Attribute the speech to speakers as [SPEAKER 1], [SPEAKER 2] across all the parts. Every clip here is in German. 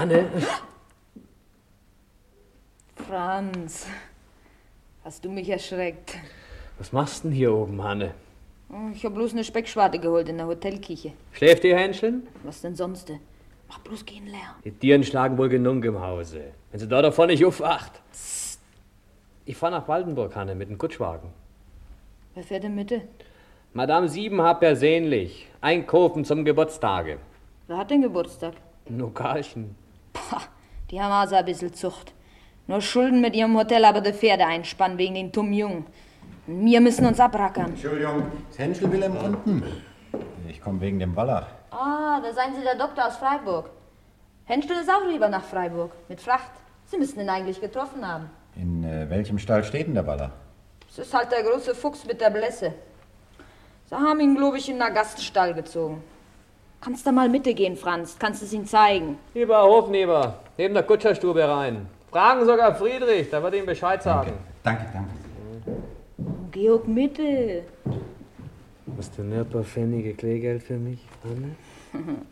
[SPEAKER 1] Hanne,
[SPEAKER 2] Franz, hast du mich erschreckt?
[SPEAKER 1] was machst denn hier oben, Hanne?
[SPEAKER 2] Ich hab bloß eine Speckschwarte geholt in der Hotelküche.
[SPEAKER 1] Schläft ihr, Hähnchen?
[SPEAKER 2] Was denn sonst? Mach bloß gehen leer.
[SPEAKER 1] Die Tieren schlagen wohl genug im Hause. Wenn sie da davon nicht aufwacht. Ich fahr nach Waldenburg, Hanne, mit dem Kutschwagen.
[SPEAKER 2] Wer fährt denn Mitte?
[SPEAKER 1] Madame Sieben hat persönlich einkaufen zum Geburtstage.
[SPEAKER 2] Wer hat denn Geburtstag?
[SPEAKER 1] Nur Karlchen.
[SPEAKER 2] Pah, die haben also ein bisschen Zucht. Nur Schulden mit ihrem Hotel, aber die Pferde einspannen wegen den dummen Jungen. Und wir müssen uns abrackern.
[SPEAKER 3] Entschuldigung, ist Henschel Wilhelm unten? Ich komme wegen dem Wallach.
[SPEAKER 2] Ah, da seien Sie der Doktor aus Freiburg. Henschel ist auch lieber nach Freiburg. Mit Fracht. Sie müssten ihn eigentlich getroffen haben.
[SPEAKER 3] In äh, welchem Stall steht denn der Wallach?
[SPEAKER 2] Es ist halt der große Fuchs mit der Blässe. Sie haben ihn, glaube ich, in den Gaststall gezogen. Kannst da mal Mitte gehen, Franz. Kannst es ihm zeigen.
[SPEAKER 1] Lieber Hofneber, neben der Kutscherstube rein. Fragen sogar Friedrich, der wird ihm Bescheid sagen.
[SPEAKER 3] Danke, danke.
[SPEAKER 2] Georg Mitte.
[SPEAKER 1] Hast du nicht ein paar Pfennige Kleegeld für mich, Hanne?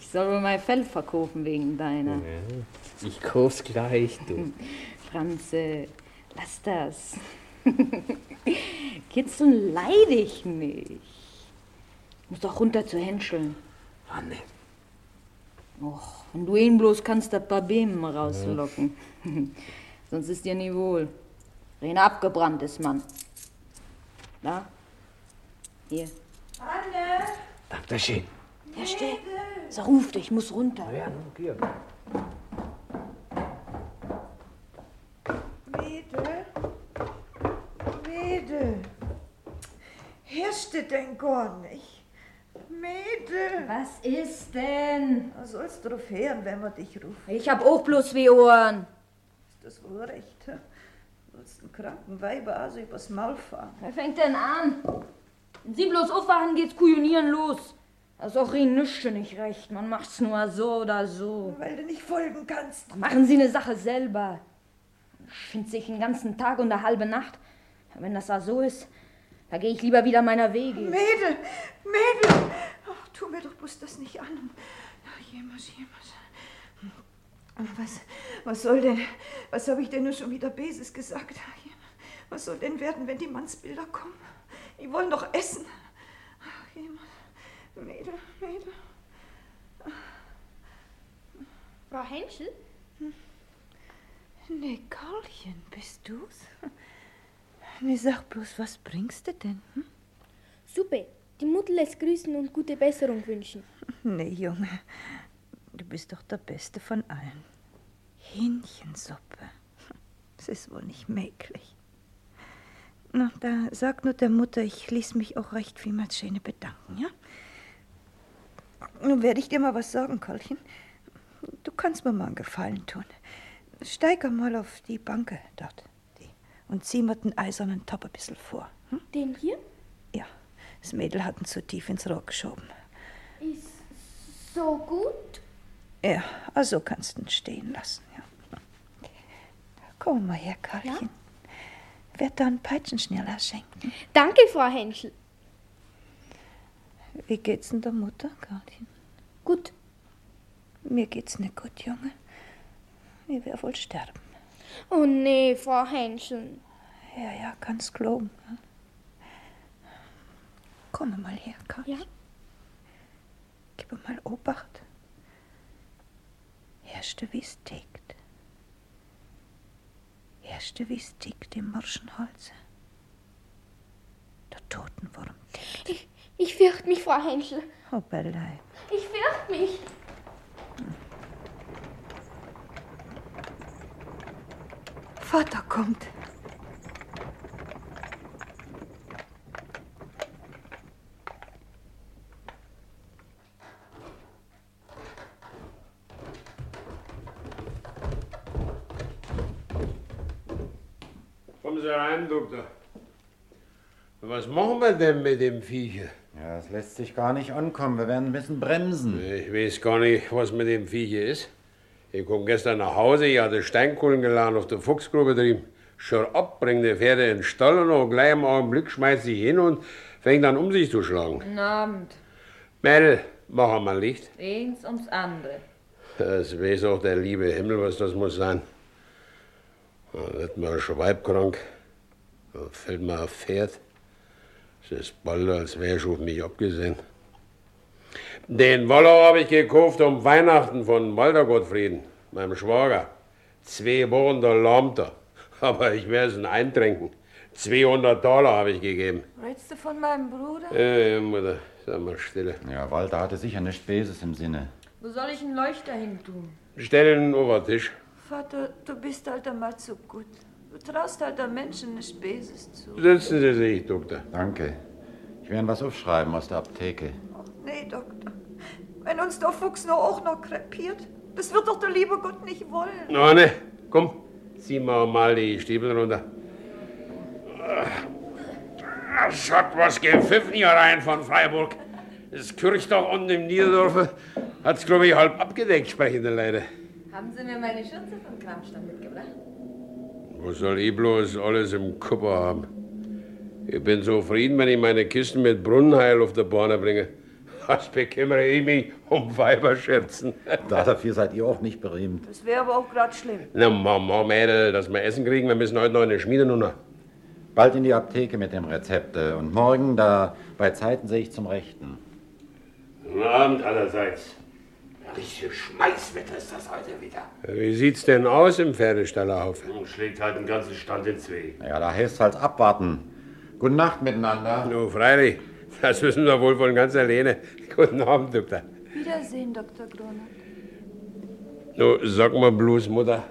[SPEAKER 2] Ich soll wohl mein Fell verkaufen wegen deiner.
[SPEAKER 1] Ja, ich kauf's gleich, du.
[SPEAKER 2] Franz, äh, lass das. Kitzeln leid ich nicht. Muss doch runter zu Henscheln.
[SPEAKER 1] Hanne.
[SPEAKER 2] Och, wenn du ihn bloß kannst, ein paar Bemen rauslocken. Sonst ist dir nie wohl. Rena abgebrannt ist, Mann. Da? Hier.
[SPEAKER 4] Anne!
[SPEAKER 1] Dankeschön.
[SPEAKER 2] Ja, steh. So, ruf dich, ich muss runter.
[SPEAKER 1] Ja, hier.
[SPEAKER 4] Mädel? Mädel? Herrschte denn gar nicht? Mädel?
[SPEAKER 2] Was ist denn?
[SPEAKER 4] Was sollst du drauf hören, wenn wir dich rufen?
[SPEAKER 2] Ich hab auch bloß wie Ohren.
[SPEAKER 4] Ist das wohl recht? hä? Du willst einen kranken Weiber also übers Maul fahren.
[SPEAKER 2] Wer fängt denn an? Wenn Sie bloß aufwachen, geht's kujonieren los. Das ist auch Ihnen nichts nicht recht. Man macht's nur so oder so.
[SPEAKER 4] Weil du nicht folgen kannst.
[SPEAKER 2] Machen Sie eine Sache selber. Ich find sich den ganzen Tag und eine halbe Nacht. Wenn das da so ist, da gehe ich lieber wieder meiner Wege.
[SPEAKER 4] Mädel! Mädel! Ach, tu mir doch bloß das nicht an. Ach, jemals, jemals. Was, was soll denn, was habe ich denn nur schon wieder Beses gesagt? Was soll denn werden, wenn die Mannsbilder kommen? Die wollen doch essen. Ach, jemals. Mädel, Mädel.
[SPEAKER 5] Frau Henschel?
[SPEAKER 4] Nee, Karlchen, bist du's? Nee, sag bloß, was bringst du denn? Hm?
[SPEAKER 5] Suppe. Die Mutter lässt grüßen und gute Besserung wünschen.
[SPEAKER 4] Nee, Junge, du bist doch der Beste von allen. Hähnchensuppe. Das ist wohl nicht möglich. Na, da sag nur der Mutter, ich ließ mich auch recht vielmals schöne bedanken, ja? Nun werde ich dir mal was sagen, Karlchen. Du kannst mir mal einen Gefallen tun. Steig mal auf die Banke dort und zieh mir den eisernen Top ein bisschen vor. Hm?
[SPEAKER 5] Den hier?
[SPEAKER 4] Ja, das Mädel hat ihn zu tief ins Rohr geschoben.
[SPEAKER 5] Ist so gut.
[SPEAKER 4] Ja, also kannst du ihn stehen lassen. Ja. Komm mal her, Karlchen. Werd da einen Peitschenschneller schenken.
[SPEAKER 5] Danke, Frau Henschel.
[SPEAKER 4] Wie geht's denn der Mutter, Karlchen?
[SPEAKER 5] Gut.
[SPEAKER 4] Mir geht's nicht gut, Junge. Ich werde wohl sterben.
[SPEAKER 5] Oh nee, Frau Henschel.
[SPEAKER 4] Ja, ja, kannst glauben. Ja. Komm mal her, Karlchen.
[SPEAKER 5] Ja?
[SPEAKER 4] Gib mal Obacht. Erste, wie's tickt. Erste, wie's tickt im Morschenholze. Der Totenwurm tickt.
[SPEAKER 5] Ich, ich fürchte mich, Frau Henschel.
[SPEAKER 4] Oh, Beleib.
[SPEAKER 5] Ich fürchte mich.
[SPEAKER 4] Vater kommt.
[SPEAKER 6] Kommen Sie rein, Doktor. Was machen wir denn mit dem Viecher?
[SPEAKER 3] Ja, es lässt sich gar nicht ankommen. Wir werden ein bisschen bremsen.
[SPEAKER 6] Ich weiß gar nicht, was mit dem Viecher ist. Ich komme gestern nach Hause, ich hatte Steinkohlen geladen auf der Fuchsgrube drüben. Schon ab, bring die Pferde in den Stall und auch gleich im Augenblick schmeißt sie hin und fängt an um sich zu schlagen.
[SPEAKER 2] Guten Abend.
[SPEAKER 6] Mädel, mach mal Licht.
[SPEAKER 2] Eins ums andere.
[SPEAKER 6] Das weiß auch der liebe Himmel, was das muss sein. Da wird man schweibkrank, da fällt man auf Pferd. Es ist bald, als wäre ich auf mich abgesehen. Den Woller habe ich gekauft um Weihnachten von Walter Gottfrieden, meinem Schwager. Zwei Wochen der lahmte. Aber ich werde es ihn eintränken. 200 Dollar habe ich gegeben.
[SPEAKER 7] Redst du von meinem Bruder?
[SPEAKER 6] Ja, ja, Mutter, sag mal stille.
[SPEAKER 3] Ja, Walter hatte sicher nichts Böses im Sinne.
[SPEAKER 7] Wo soll ich einen Leuchter hin tun?
[SPEAKER 6] Stell ihn in den Obertisch.
[SPEAKER 7] Vater, du bist halt einmal zu gut. Du traust halt der Menschen nichts Böses zu.
[SPEAKER 6] Setzen Sie sich, Doktor.
[SPEAKER 3] Danke. Ich werde was aufschreiben aus der Apotheke.
[SPEAKER 7] Nee, Doktor. Wenn uns der Fuchs nur auch noch krepiert, das wird doch der liebe Gott nicht wollen.
[SPEAKER 6] Na, ne, komm, zieh mal mal die Stiefel runter. Es hat was gepfiffen hier rein von Freiburg. Das Kirchdach unten im Niederdorf hat's, glaube ich, halb abgedeckt, sprechende Leute.
[SPEAKER 2] Haben Sie mir meine Schürze von Kramstadt mitgebracht?
[SPEAKER 6] Wo soll ich bloß alles im Kupper haben? Ich bin so zufrieden, wenn ich meine Kisten mit Brunnenheil auf der Bahn bringe. Was bekümmere ich mich um Weiberscherzen?
[SPEAKER 3] Dafür seid ihr auch nicht berühmt.
[SPEAKER 7] Das wäre aber auch gerade schlimm.
[SPEAKER 6] Na, Mama, Mädel, dass wir Essen kriegen, wir müssen heute noch in die Schmiede runter.
[SPEAKER 3] Bald in die Apotheke mit dem Rezept. äh, Und morgen, da bei Zeiten sehe ich zum Rechten.
[SPEAKER 8] Guten Abend allerseits. Richtiges Schmeißwetter ist das heute wieder.
[SPEAKER 6] Wie sieht's denn aus im Pferdestallerhaufen?
[SPEAKER 8] Und schlägt halt den ganzen Stand in zwei.
[SPEAKER 3] Ja, da heißt halt abwarten. Gute Nacht miteinander.
[SPEAKER 6] Nur freilich, das wissen wir wohl von ganz alleine. Guten Abend, Doktor.
[SPEAKER 7] Wiedersehen, Dr. Gronert.
[SPEAKER 6] Nu, sag mal bloß, Mutter,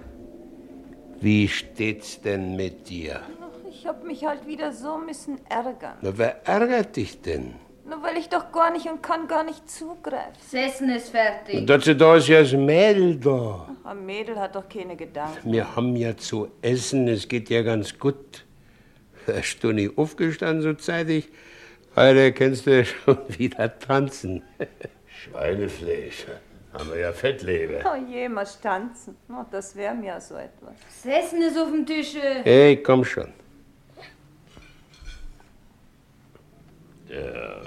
[SPEAKER 6] wie steht's denn mit dir?
[SPEAKER 7] Ich hab mich halt wieder so müssen ärgern.
[SPEAKER 6] Na, wer ärgert dich denn?
[SPEAKER 7] Nur weil ich doch gar nicht und kann gar nicht zugreifen.
[SPEAKER 2] Das Essen ist fertig.
[SPEAKER 6] Dazu da ist ja das Mädel da.
[SPEAKER 7] Ein Mädel hat doch keine Gedanken.
[SPEAKER 6] Wir haben ja zu essen, es geht ja ganz gut. Hast du nicht aufgestanden so zeitig? Heute kannst du schon wieder tanzen.
[SPEAKER 8] Schweinefleisch. Haben wir ja Fettleber.
[SPEAKER 7] Oh je, mal tanzen. Oh, das wäre mir so etwas.
[SPEAKER 2] Das Essen ist auf dem Tische.
[SPEAKER 6] Hey, komm schon.
[SPEAKER 8] Der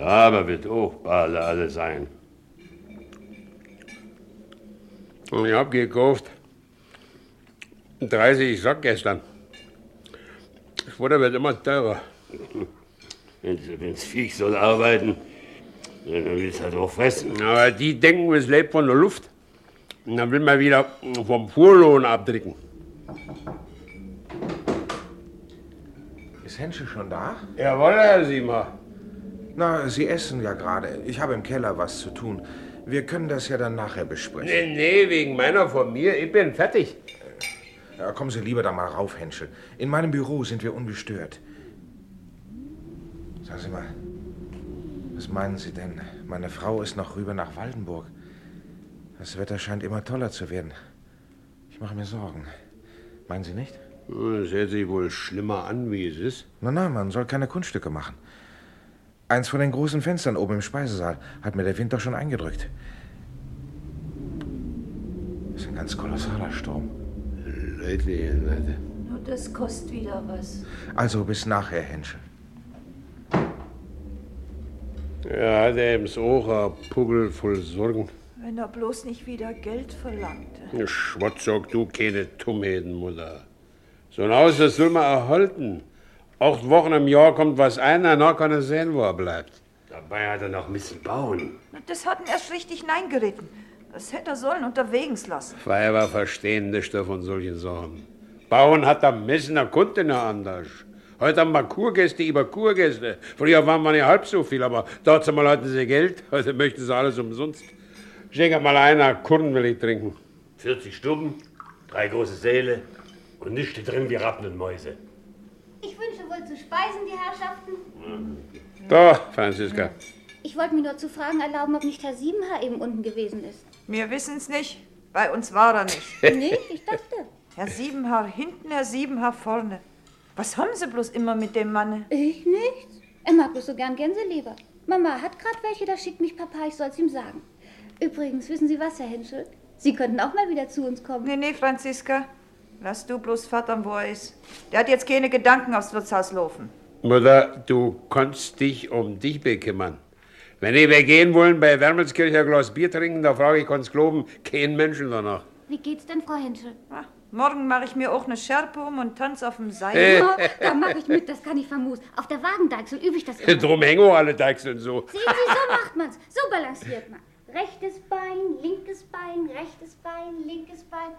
[SPEAKER 8] Rabe wird auch bald alle sein.
[SPEAKER 6] Und ich hab gekauft 30 Sack gestern. Das Futter wird immer teurer.
[SPEAKER 8] Wenn das Viech soll arbeiten, dann will es halt auch fressen.
[SPEAKER 6] Aber die denken, es lebt von der Luft. Und dann will man wieder vom Fuhrlohn abdrücken.
[SPEAKER 9] Ist Henschel schon da?
[SPEAKER 6] Jawohl, Herr Siemer.
[SPEAKER 9] Na, Sie essen ja gerade. Ich habe im Keller was zu tun. Wir können das ja dann nachher besprechen.
[SPEAKER 6] Nee, nee, wegen meiner von mir. Ich bin fertig.
[SPEAKER 9] Ja, kommen Sie lieber da mal rauf, Henschel. In meinem Büro sind wir ungestört. Sagen Sie mal, was meinen Sie denn? Meine Frau ist noch rüber nach Waldenburg. Das Wetter scheint immer toller zu werden. Ich mache mir Sorgen. Meinen Sie nicht?
[SPEAKER 6] Das hört sich wohl schlimmer an, wie es ist.
[SPEAKER 9] Na, na, man soll keine Kunststücke machen. Eins von den großen Fenstern oben im Speisesaal hat mir der Wind doch schon eingedrückt. Das ist ein ganz kolossaler Sturm.
[SPEAKER 6] Leute, Leute.
[SPEAKER 7] Nur das kostet wieder was.
[SPEAKER 9] Also bis nachher, Henschel.
[SPEAKER 6] Ja, hat er im Ohr Pugel voll Sorgen.
[SPEAKER 7] Wenn er bloß nicht wieder Geld verlangte.
[SPEAKER 6] Schwatz, sag du keine Dummheiten, Mutter. So ein Haus, das soll man erhalten. Acht Wochen im Jahr kommt was ein, danach kann er sehen, wo er bleibt.
[SPEAKER 8] Dabei hat er noch müssen bauen.
[SPEAKER 7] Das hat ihn erst richtig neingeritten. Das hätte er sollen unterwegs lassen.
[SPEAKER 6] Weiber verstehen nicht von solchen Sachen. Bauen hat er müssen, er konnte nicht anders. Heute haben wir Kurgäste über Kurgäste. Früher waren wir nicht halb so viel, aber dazu mal hatten sie Geld. Heute möchten sie alles umsonst. Schenk mal einer, Kurren will ich trinken.
[SPEAKER 8] 40 Stuben, drei große Säle und nichts drin wie Ratten und Mäuse.
[SPEAKER 10] Ich wünsche wohl zu speisen, die Herrschaften.
[SPEAKER 6] Da, Franziska.
[SPEAKER 10] Ich wollte mir nur zu fragen erlauben, ob nicht Herr Siebenhaar eben unten gewesen ist.
[SPEAKER 7] Wir wissen's nicht. Bei uns war er nicht.
[SPEAKER 10] Nee, ich dachte.
[SPEAKER 7] Herr Siebenhaar hinten, Herr Siebenhaar vorne. Was haben Sie bloß immer mit dem Manne?
[SPEAKER 10] Ich nichts. Er mag bloß so gern Gänseleber. Mama hat gerade welche, da schickt mich Papa, ich soll's ihm sagen. Übrigens, wissen Sie was, Herr Henschel? Sie könnten auch mal wieder zu uns kommen.
[SPEAKER 7] Nee, nee, Franziska. Lass du bloß Vater, wo er ist. Der hat jetzt keine Gedanken aufs Wirtshaus laufen.
[SPEAKER 6] Mutter, du kannst dich um dich bekümmern. Wenn ich wir gehen wollen, bei Wermelskircher Glas Bier trinken, da frage ich, kann's glauben, kein Menschen danach.
[SPEAKER 10] Wie geht's denn, Frau Henschel?
[SPEAKER 7] Ah, morgen mache ich mir auch eine Schärpe um und tanze auf dem Seil.
[SPEAKER 10] Oh, da mache ich mit, das kann ich famos. Auf der Wagendeichsel übe ich das immer.
[SPEAKER 6] Drum hängen auch alle Deichseln so.
[SPEAKER 10] Sehen Sie, so macht man's. So balanciert man. Rechtes Bein, linkes Bein, rechtes Bein, linkes Bein.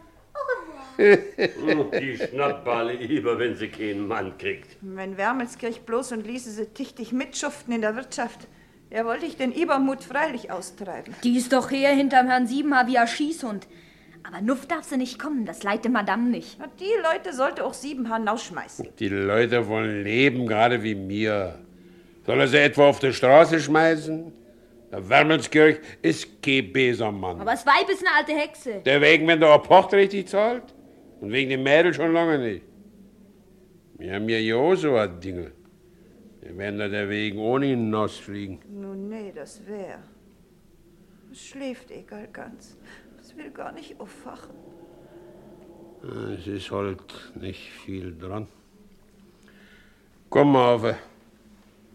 [SPEAKER 8] Die Schnappballe über, wenn sie keinen Mann kriegt.
[SPEAKER 7] Wenn Wermelskirch bloß und ließe sie tichtig mitschuften in der Wirtschaft, ja wollte ich den Übermut freilich austreiben.
[SPEAKER 2] Die ist doch her hinterm Herrn Siebenhaar wie ein Schießhund. Aber Nuff darf sie nicht kommen, das leite Madame nicht.
[SPEAKER 7] Na, die Leute sollte auch Siebenhahn rausschmeißen.
[SPEAKER 6] Die Leute wollen leben, gerade wie mir. Soll er sie etwa auf die Straße schmeißen? Der Wermelskirch ist kein Besermann.
[SPEAKER 2] Aber das Weib ist eine alte Hexe.
[SPEAKER 6] Der wegen, wenn der Aport richtig zahlt? Und wegen dem Mädel schon lange nicht. Wir haben ja auch so ein Ding. Wir werden da der wegen ohne ihn hinausfliegen.
[SPEAKER 7] Nun, nee, das wär. Es schläft egal ganz. Es will gar nicht aufwachen.
[SPEAKER 6] Es ist halt nicht viel dran. Komm mal auf.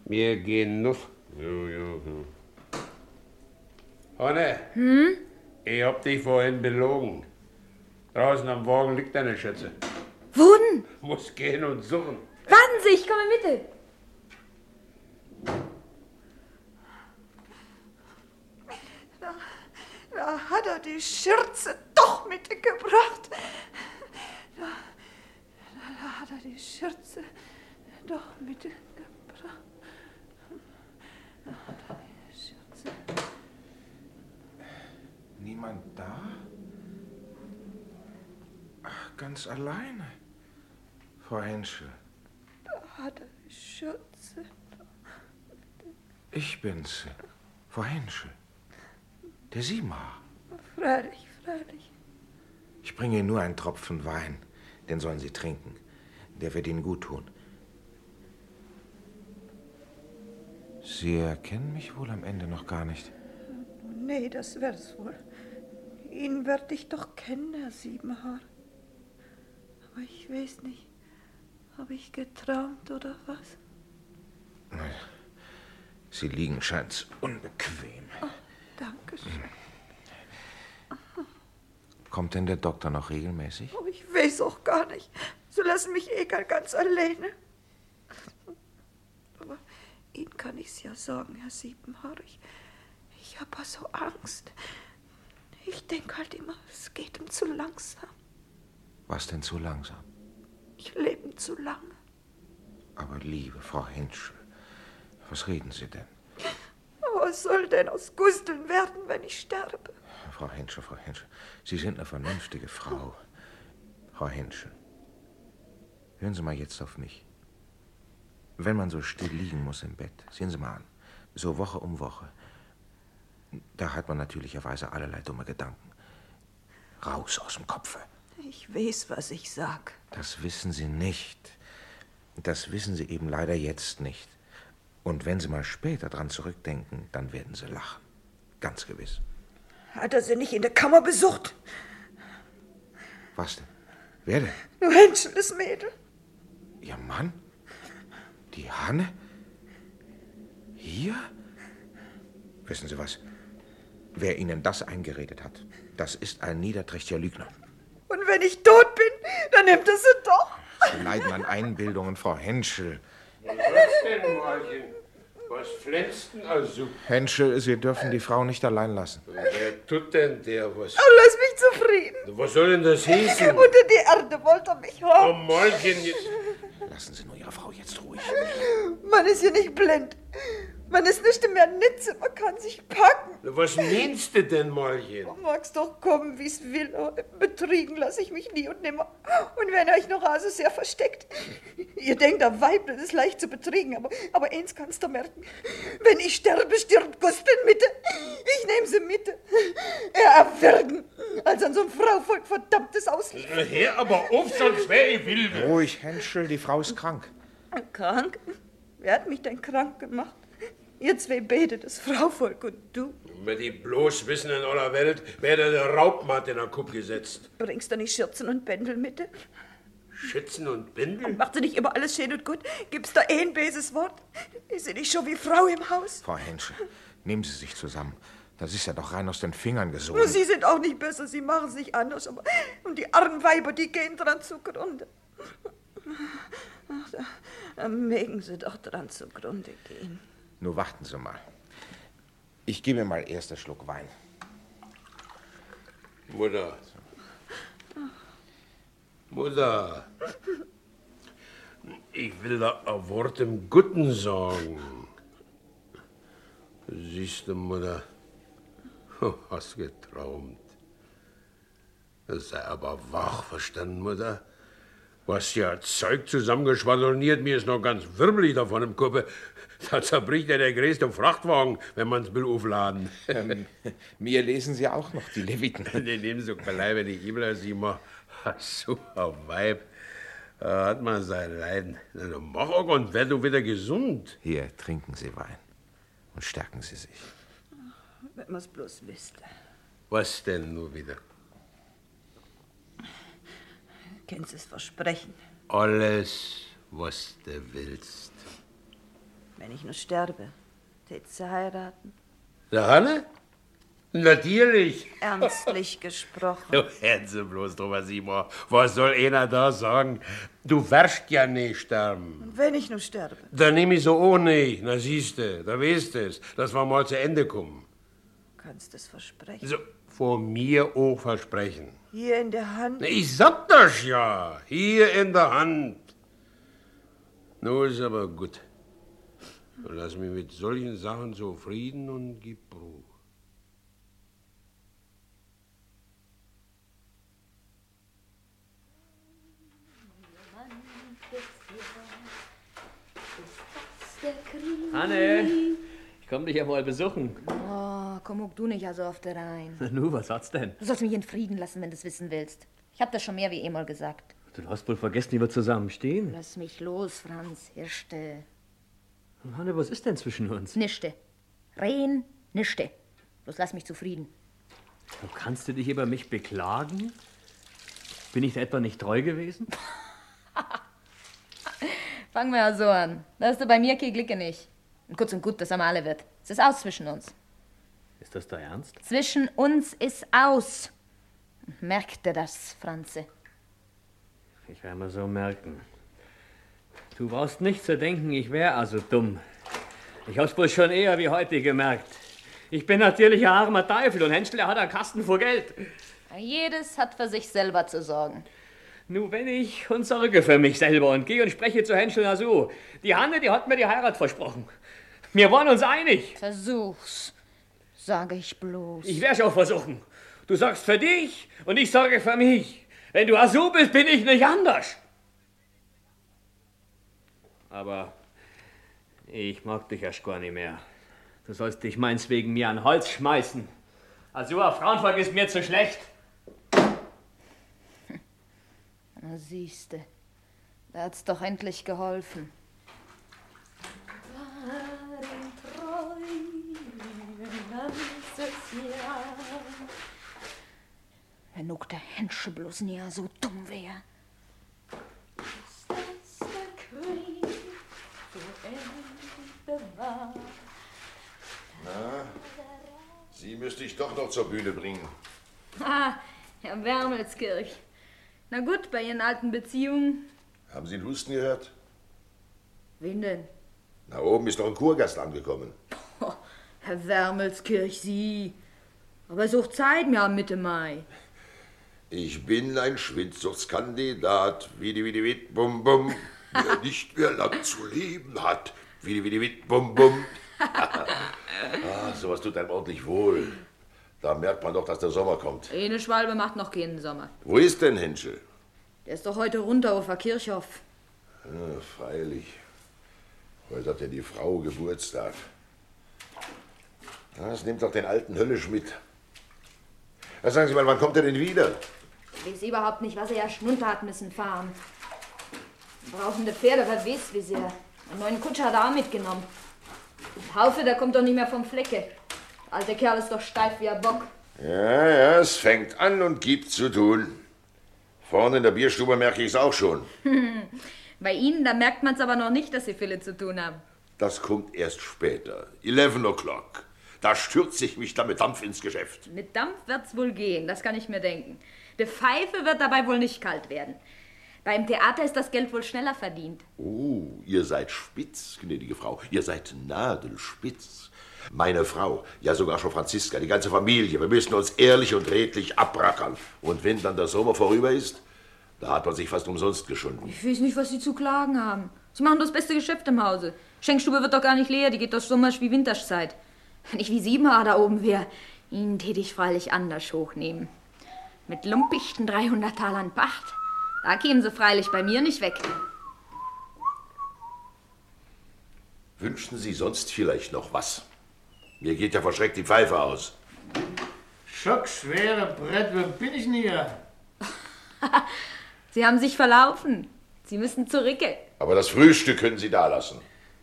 [SPEAKER 6] Wir gehen noch. Jo, jo, jo. Hanne. Hm? Ich hab dich vorhin belogen. Draußen am Wagen liegt deine Schätze.
[SPEAKER 2] Wo denn?
[SPEAKER 6] Muss gehen und suchen.
[SPEAKER 2] Warten Sie, ich komme mit.
[SPEAKER 7] Da hat er die Schürze doch mitgebracht. Da, da hat er die Schürze doch mitgebracht. Da hat er die Schürze.
[SPEAKER 9] Niemand da? Ach, ganz alleine. Frau Henschel,
[SPEAKER 7] Da hat er die Schürze.
[SPEAKER 9] ich bin's. Frau Henschel. Der Siebenhaar.
[SPEAKER 7] Freilich, freilich.
[SPEAKER 9] Ich bringe Ihnen nur einen Tropfen Wein. Den sollen Sie trinken. Der wird Ihnen gut tun. Sie erkennen mich wohl am Ende noch gar nicht.
[SPEAKER 7] Nee, das wär's wohl. Ihn werd ich doch kennen, Herr Siebenhaar. Aber ich weiß nicht, habe ich geträumt oder was?
[SPEAKER 9] Sie liegen scheint's unbequem.
[SPEAKER 7] Dankeschön.
[SPEAKER 9] Kommt denn der Doktor noch regelmäßig?
[SPEAKER 7] Oh, ich weiß auch gar nicht. So lassen mich egal ganz alleine. Aber Ihnen kann ich's ja sagen, Herr Siebenhaar. Ich, ich hab so Angst. Ich denk halt immer, es geht ihm zu langsam.
[SPEAKER 9] Was denn zu langsam?
[SPEAKER 7] Ich lebe zu lange.
[SPEAKER 9] Aber liebe Frau Henschel, was reden Sie denn?
[SPEAKER 7] Was soll denn aus Gusteln werden, wenn ich sterbe?
[SPEAKER 9] Frau Henschel, Frau Henschel, Sie sind eine vernünftige Frau. Frau Henschel, hören Sie mal jetzt auf mich. Wenn man so still liegen muss im Bett, sehen Sie mal an, so Woche um Woche, da hat man natürlicherweise allerlei dumme Gedanken. Raus aus dem Kopfe.
[SPEAKER 7] Ich weiß, was ich sag.
[SPEAKER 9] Das wissen Sie nicht. Das wissen Sie eben leider jetzt nicht. Und wenn Sie mal später dran zurückdenken, dann werden Sie lachen. Ganz gewiss.
[SPEAKER 7] Hat er sie nicht in der Kammer besucht?
[SPEAKER 9] Was denn? Wer denn?
[SPEAKER 7] Du Henschel, das Mädel.
[SPEAKER 9] Ihr Mann? Die Hanne? Hier? Wissen Sie was? Wer Ihnen das eingeredet hat, das ist ein niederträchtiger Lügner.
[SPEAKER 7] Und wenn ich tot bin, dann nimmt er sie doch.
[SPEAKER 9] Sie leiden an Einbildungen, Frau Henschel.
[SPEAKER 6] Was denn, Malchen? Was flänzt denn also?
[SPEAKER 9] Henschel, Sie dürfen die Frau nicht allein lassen.
[SPEAKER 6] Wer tut denn der was?
[SPEAKER 7] Oh, lass mich zufrieden.
[SPEAKER 6] Was soll denn das hießen?
[SPEAKER 7] Unter die Erde wollte er mich
[SPEAKER 6] Oh,
[SPEAKER 7] haben.
[SPEAKER 6] Malchen, jetzt.
[SPEAKER 9] Lassen Sie nur Ihre Frau jetzt ruhig.
[SPEAKER 7] Man ist ja nicht blind. Man ist nicht mehr Nitze, man kann sich packen.
[SPEAKER 6] Was meinst du denn, Malchen?
[SPEAKER 7] Mag's doch kommen, wie's will. Betriegen lasse ich mich nie und nimmer. Und wenn euch noch also sehr versteckt. Ihr denkt, ein Weib, das ist leicht zu betriegen, aber, aber eins kannst du merken. Wenn ich sterbe, stirbt Gustin Mitte. Ich nehme sie mit. Er erwürgen. Als an so einem Frauvolk verdammtes Auslicht.
[SPEAKER 6] Hör aber auf, sonst wär ich wild.
[SPEAKER 9] Ruhig, Henschel, die Frau ist krank.
[SPEAKER 7] Krank? Wer hat mich denn krank gemacht? Ihr zwei beide, das Frauvolk und du.
[SPEAKER 6] Wenn die bloß wissen in aller Welt, wäre der Raubmatt in der Kupp gesetzt.
[SPEAKER 7] Bringst du nicht Schürzen und Bändel mit?
[SPEAKER 6] Schützen und Bindel?
[SPEAKER 7] Macht sie nicht immer alles schön und gut? Gibt's da ein böses Wort? Ist sie nicht schon wie Frau im Haus?
[SPEAKER 9] Frau Henschel, Nehmen Sie sich zusammen. Das ist ja doch rein aus den Fingern gesogen.
[SPEAKER 7] Sie sind auch nicht besser, Sie machen sich anders, aber und die armen Weiber, die gehen dran zugrunde. Ach, da, da mögen Sie doch dran zugrunde gehen.
[SPEAKER 9] Nur warten Sie mal. Ich gebe mir mal erst einen Schluck Wein.
[SPEAKER 6] Mutter. Mutter. Ich will da ein Wort im Guten sagen. Siehst du, Mutter, du hast getraumt. Das sei aber wach, verstanden, Mutter? Hast ja Zeug zusammengeschwadroniert, mir ist noch ganz wirbelig davon im Kopf. Da zerbricht ja der größte Frachtwagen, wenn man's will aufladen.
[SPEAKER 9] Ähm, mir lesen Sie auch noch die Leviten.
[SPEAKER 6] Den nehmen Sie gleich, wenn ich immer sie mal so ein Weib. Da hat man sein Leiden. Na, dann mach auch und werd du wieder gesund.
[SPEAKER 9] Hier, trinken Sie Wein und stärken Sie sich.
[SPEAKER 7] Wenn man es bloß wüsste.
[SPEAKER 6] Was denn nur wieder?
[SPEAKER 7] Sie es versprechen,
[SPEAKER 6] Alles, was du willst.
[SPEAKER 7] Wenn ich nur sterbe, tät Sie heiraten?
[SPEAKER 6] Der Hanne? Natürlich.
[SPEAKER 7] Ernstlich gesprochen.
[SPEAKER 6] Du Sie bloß drüber, Simon. Was soll einer da sagen? Du wirst ja nicht sterben.
[SPEAKER 7] Und wenn ich nur sterbe,
[SPEAKER 6] Da nehm ich so nicht. Na siehste, da weißt es, dass wir mal zu Ende kommen.
[SPEAKER 7] kannst es versprechen.
[SPEAKER 6] So, vor mir auch versprechen.
[SPEAKER 7] Hier in der Hand.
[SPEAKER 6] Ich sag das ja, hier in der Hand. Nur ist aber gut. Lass mich mit solchen Sachen zufrieden und gib Ruhe.
[SPEAKER 1] Hanne, ich komm dich ja mal besuchen.
[SPEAKER 2] Oh, komm auch du nicht also oft rein.
[SPEAKER 1] Na nu, was hat's denn?
[SPEAKER 2] Du sollst mich in Frieden lassen, wenn du es wissen willst. Ich hab das schon mehr wie einmal gesagt.
[SPEAKER 1] Du hast wohl vergessen, wie wir zusammen stehen.
[SPEAKER 2] Lass mich los, Franz, Hirste.
[SPEAKER 1] Hanne, was ist denn zwischen uns?
[SPEAKER 2] Nischte. Rehen, nischte. Bloß lass mich zufrieden.
[SPEAKER 1] Du kannst du dich über mich beklagen? Bin ich da etwa nicht treu gewesen?
[SPEAKER 2] Fangen wir so an. Da hast du bei mir kein Glicke nicht. Und kurz und gut, dass einmal alle wird. Es ist aus zwischen uns.
[SPEAKER 1] Ist das da ernst?
[SPEAKER 2] Zwischen uns ist aus. Merkt ihr das, Franze?
[SPEAKER 1] Ich werde mir so merken. Du brauchst nicht zu denken, ich wäre also dumm. Ich hab's wohl schon eher wie heute gemerkt. Ich bin natürlich ein armer Teufel und Henschel, hat einen Kasten voll Geld.
[SPEAKER 2] Jedes hat für sich selber zu sorgen.
[SPEAKER 1] Nu, wenn ich und sorge für mich selber und gehe und spreche zu Henschel na so. Die Hanne, die hat mir die Heirat versprochen. Wir waren uns einig.
[SPEAKER 2] Versuch's, sage ich bloß.
[SPEAKER 1] Ich werd's auch versuchen. Du sorgst für dich und ich sorge für mich. Wenn du so bist, bin ich nicht anders. Aber ich mag dich erst gar nicht mehr. Du sollst dich meins wegen mir an Holz schmeißen. Also ein Frauenvolk ist mir zu schlecht.
[SPEAKER 2] Na siehste, da hat's doch endlich geholfen. Wenn auch der Hensche bloß nie so dumm wär.
[SPEAKER 11] Sie müsste ich doch noch zur Bühne bringen.
[SPEAKER 2] Ah, Herr Wermelskirch. Na gut, bei Ihren alten Beziehungen.
[SPEAKER 11] Haben Sie einen Husten gehört?
[SPEAKER 2] Wen denn?
[SPEAKER 11] Na, oben ist noch ein Kurgast angekommen.
[SPEAKER 2] Oh, Herr Wermelskirch, Sie. Aber es ist auch Zeit, wir haben Mitte Mai.
[SPEAKER 11] Ich bin ein Schwindsuchtskandidat. Widi, widi, wid, bum, bum. Wer nicht mehr lang zu leben hat. Widi, widi, wid, bum, bum. ah, sowas tut einem ordentlich wohl. Da merkt man doch, dass der Sommer kommt.
[SPEAKER 2] Eine Schwalbe macht noch keinen Sommer.
[SPEAKER 11] Wo ist denn Henschel?
[SPEAKER 2] Der ist doch heute runter auf der Kirchhof.
[SPEAKER 11] Ja, freilich. Heute hat ja die Frau Geburtstag. Das nimmt doch den alten höllisch mit. Ja, sagen Sie mal, wann kommt er denn wieder?
[SPEAKER 2] Ich weiß überhaupt nicht, was er erst runter hat müssen fahren. Brauchende Pferde, wer weiß, wie sehr. Einen neuen Kutscher hat er auch mitgenommen. Und Haufe, der kommt doch nicht mehr vom Flecke. Der alte Kerl ist doch steif wie ein Bock.
[SPEAKER 11] Ja, ja, es fängt an und gibt zu tun. Vorne in der Bierstube merke ich es auch schon.
[SPEAKER 2] Bei Ihnen, da merkt man es aber noch nicht, dass Sie viele zu tun haben.
[SPEAKER 11] Das kommt erst später. 11 o'clock. Da stürze ich mich dann mit Dampf ins Geschäft.
[SPEAKER 2] Mit Dampf wird's wohl gehen, das kann ich mir denken. Die Pfeife wird dabei wohl nicht kalt werden. Beim Theater ist das Geld wohl schneller verdient.
[SPEAKER 11] Oh, ihr seid spitz, gnädige Frau. Ihr seid nadelspitz. Meine Frau, ja sogar schon Franziska, die ganze Familie, wir müssen uns ehrlich und redlich abrackern. Und wenn dann der Sommer vorüber ist, da hat man sich fast umsonst geschunden.
[SPEAKER 2] Ich weiß nicht, was Sie zu klagen haben. Sie machen das beste Geschäft im Hause. Schenkstube wird doch gar nicht leer, die geht doch Sommers wie Winterszeit. Wenn ich wie Siebenhaar da oben wäre, ihn täte ich freilich anders hochnehmen. Mit lumpichten 300 Talern Pacht, da kämen sie freilich bei mir nicht weg.
[SPEAKER 11] Wünschen Sie sonst vielleicht noch was? Mir geht ja verschreckt die Pfeife aus.
[SPEAKER 12] Schockschwere Brett, wo bin ich denn hier?
[SPEAKER 2] Sie haben sich verlaufen. Sie müssen zurücke.
[SPEAKER 11] Aber das Frühstück können Sie da lassen.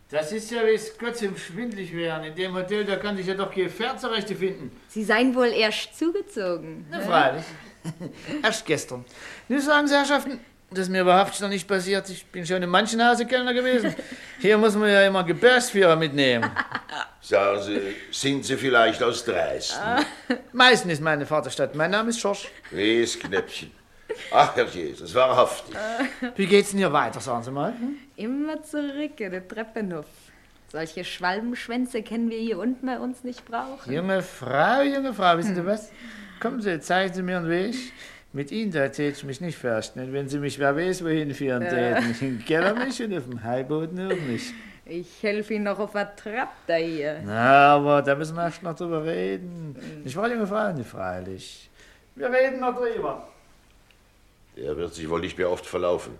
[SPEAKER 12] Das ist ja, wie es Gott im schwindlig werden. In dem Hotel, da kann sich ja doch kein Pferd zurechte finden.
[SPEAKER 2] Sie seien wohl erst zugezogen.
[SPEAKER 12] Na,
[SPEAKER 2] ne?
[SPEAKER 12] freilich. Erst gestern. Nun sagen Sie, Herrschaften, das ist mir wahrhaftig noch nicht passiert. Ich bin schon in manchen Hasekellner gewesen. Hier muss man ja immer Gebirgsführer mitnehmen.
[SPEAKER 11] Sagen Sie, sind Sie vielleicht aus Dresden?
[SPEAKER 12] Meißen ist meine Vaterstadt. Mein Name ist Schorsch.
[SPEAKER 11] Knäppchen. Ach, Herr Jesus, wahrhaftig.
[SPEAKER 12] Wie geht's denn hier weiter, sagen Sie mal?
[SPEAKER 2] Immer zurücke, der Treppenhof. Solche Schwalbenschwänze können wir hier unten bei uns nicht brauchen.
[SPEAKER 12] Junge Frau, junge Frau, wissen Sie was? Kommen Sie, zeigen Sie mir einen Weg. Mit Ihnen, da täte ich mich nicht fürchten. Wenn Sie mich wer weiß, wohin führen täten. Im Keller mich und auf dem Heiboden auch nicht.
[SPEAKER 2] Ich helfe Ihnen noch auf der Trappe da hier.
[SPEAKER 12] Na, aber da müssen wir erst noch drüber reden. Ich war junge Frau, nicht freilich. Wir reden noch drüber.
[SPEAKER 11] Er wird sich wohl nicht mehr oft verlaufen.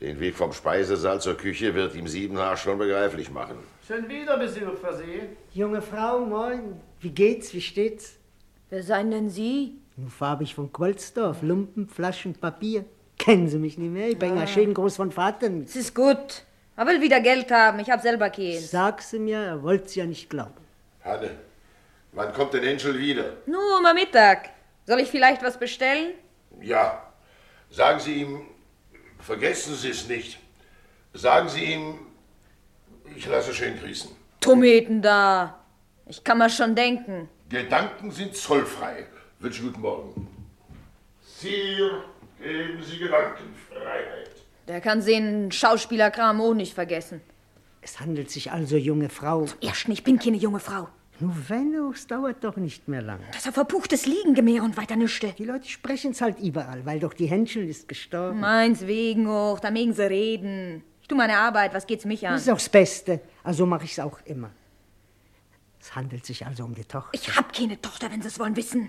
[SPEAKER 11] Den Weg vom Speisesaal zur Küche wird ihm Siebenhaar schon begreiflich machen.
[SPEAKER 12] Schon wieder Besuch für Sie.
[SPEAKER 13] Junge Frau, moin. Wie geht's? Wie steht's?
[SPEAKER 2] Wer seien denn Sie?
[SPEAKER 13] Nun farbig von Quolsdorf, Lumpen, Flaschen, Papier. Kennen Sie mich nicht mehr? Ich bin
[SPEAKER 2] Ah.
[SPEAKER 13] ja schön groß von Vater mit.
[SPEAKER 2] Es ist gut. Er will wieder Geld haben. Ich hab selber keins.
[SPEAKER 13] Sag sie mir, er wollt's ja nicht glauben.
[SPEAKER 11] Hanne, wann kommt denn Henschel wieder?
[SPEAKER 2] Nur um Mittag. Soll ich vielleicht was bestellen?
[SPEAKER 11] Ja, sagen Sie ihm, vergessen Sie es nicht. Sagen Sie ihm, ich lasse schön grüßen.
[SPEAKER 2] Tometen da. Ich kann mir schon denken.
[SPEAKER 11] Gedanken sind zollfrei. Wünsche guten Morgen. Sir, geben Sie Gedankenfreiheit.
[SPEAKER 2] Der kann den Schauspielerkram auch nicht vergessen.
[SPEAKER 13] Es handelt sich also, junge Frau.
[SPEAKER 2] Erst ich bin keine junge Frau.
[SPEAKER 13] Nun, wenn, es dauert doch nicht mehr lang.
[SPEAKER 2] Das ist ein verpuchtes Liegengemähr und weiter nüchte.
[SPEAKER 13] Die Leute sprechen's halt überall, weil doch die Henschel ist gestorben.
[SPEAKER 2] Meins wegen auch, da mögen sie reden. Ich tu meine Arbeit, was geht's mich an?
[SPEAKER 13] Das ist auch das Beste. Also mache ich's auch immer. Es handelt sich also um die Tochter.
[SPEAKER 2] Ich hab keine Tochter, wenn sie es wollen wissen.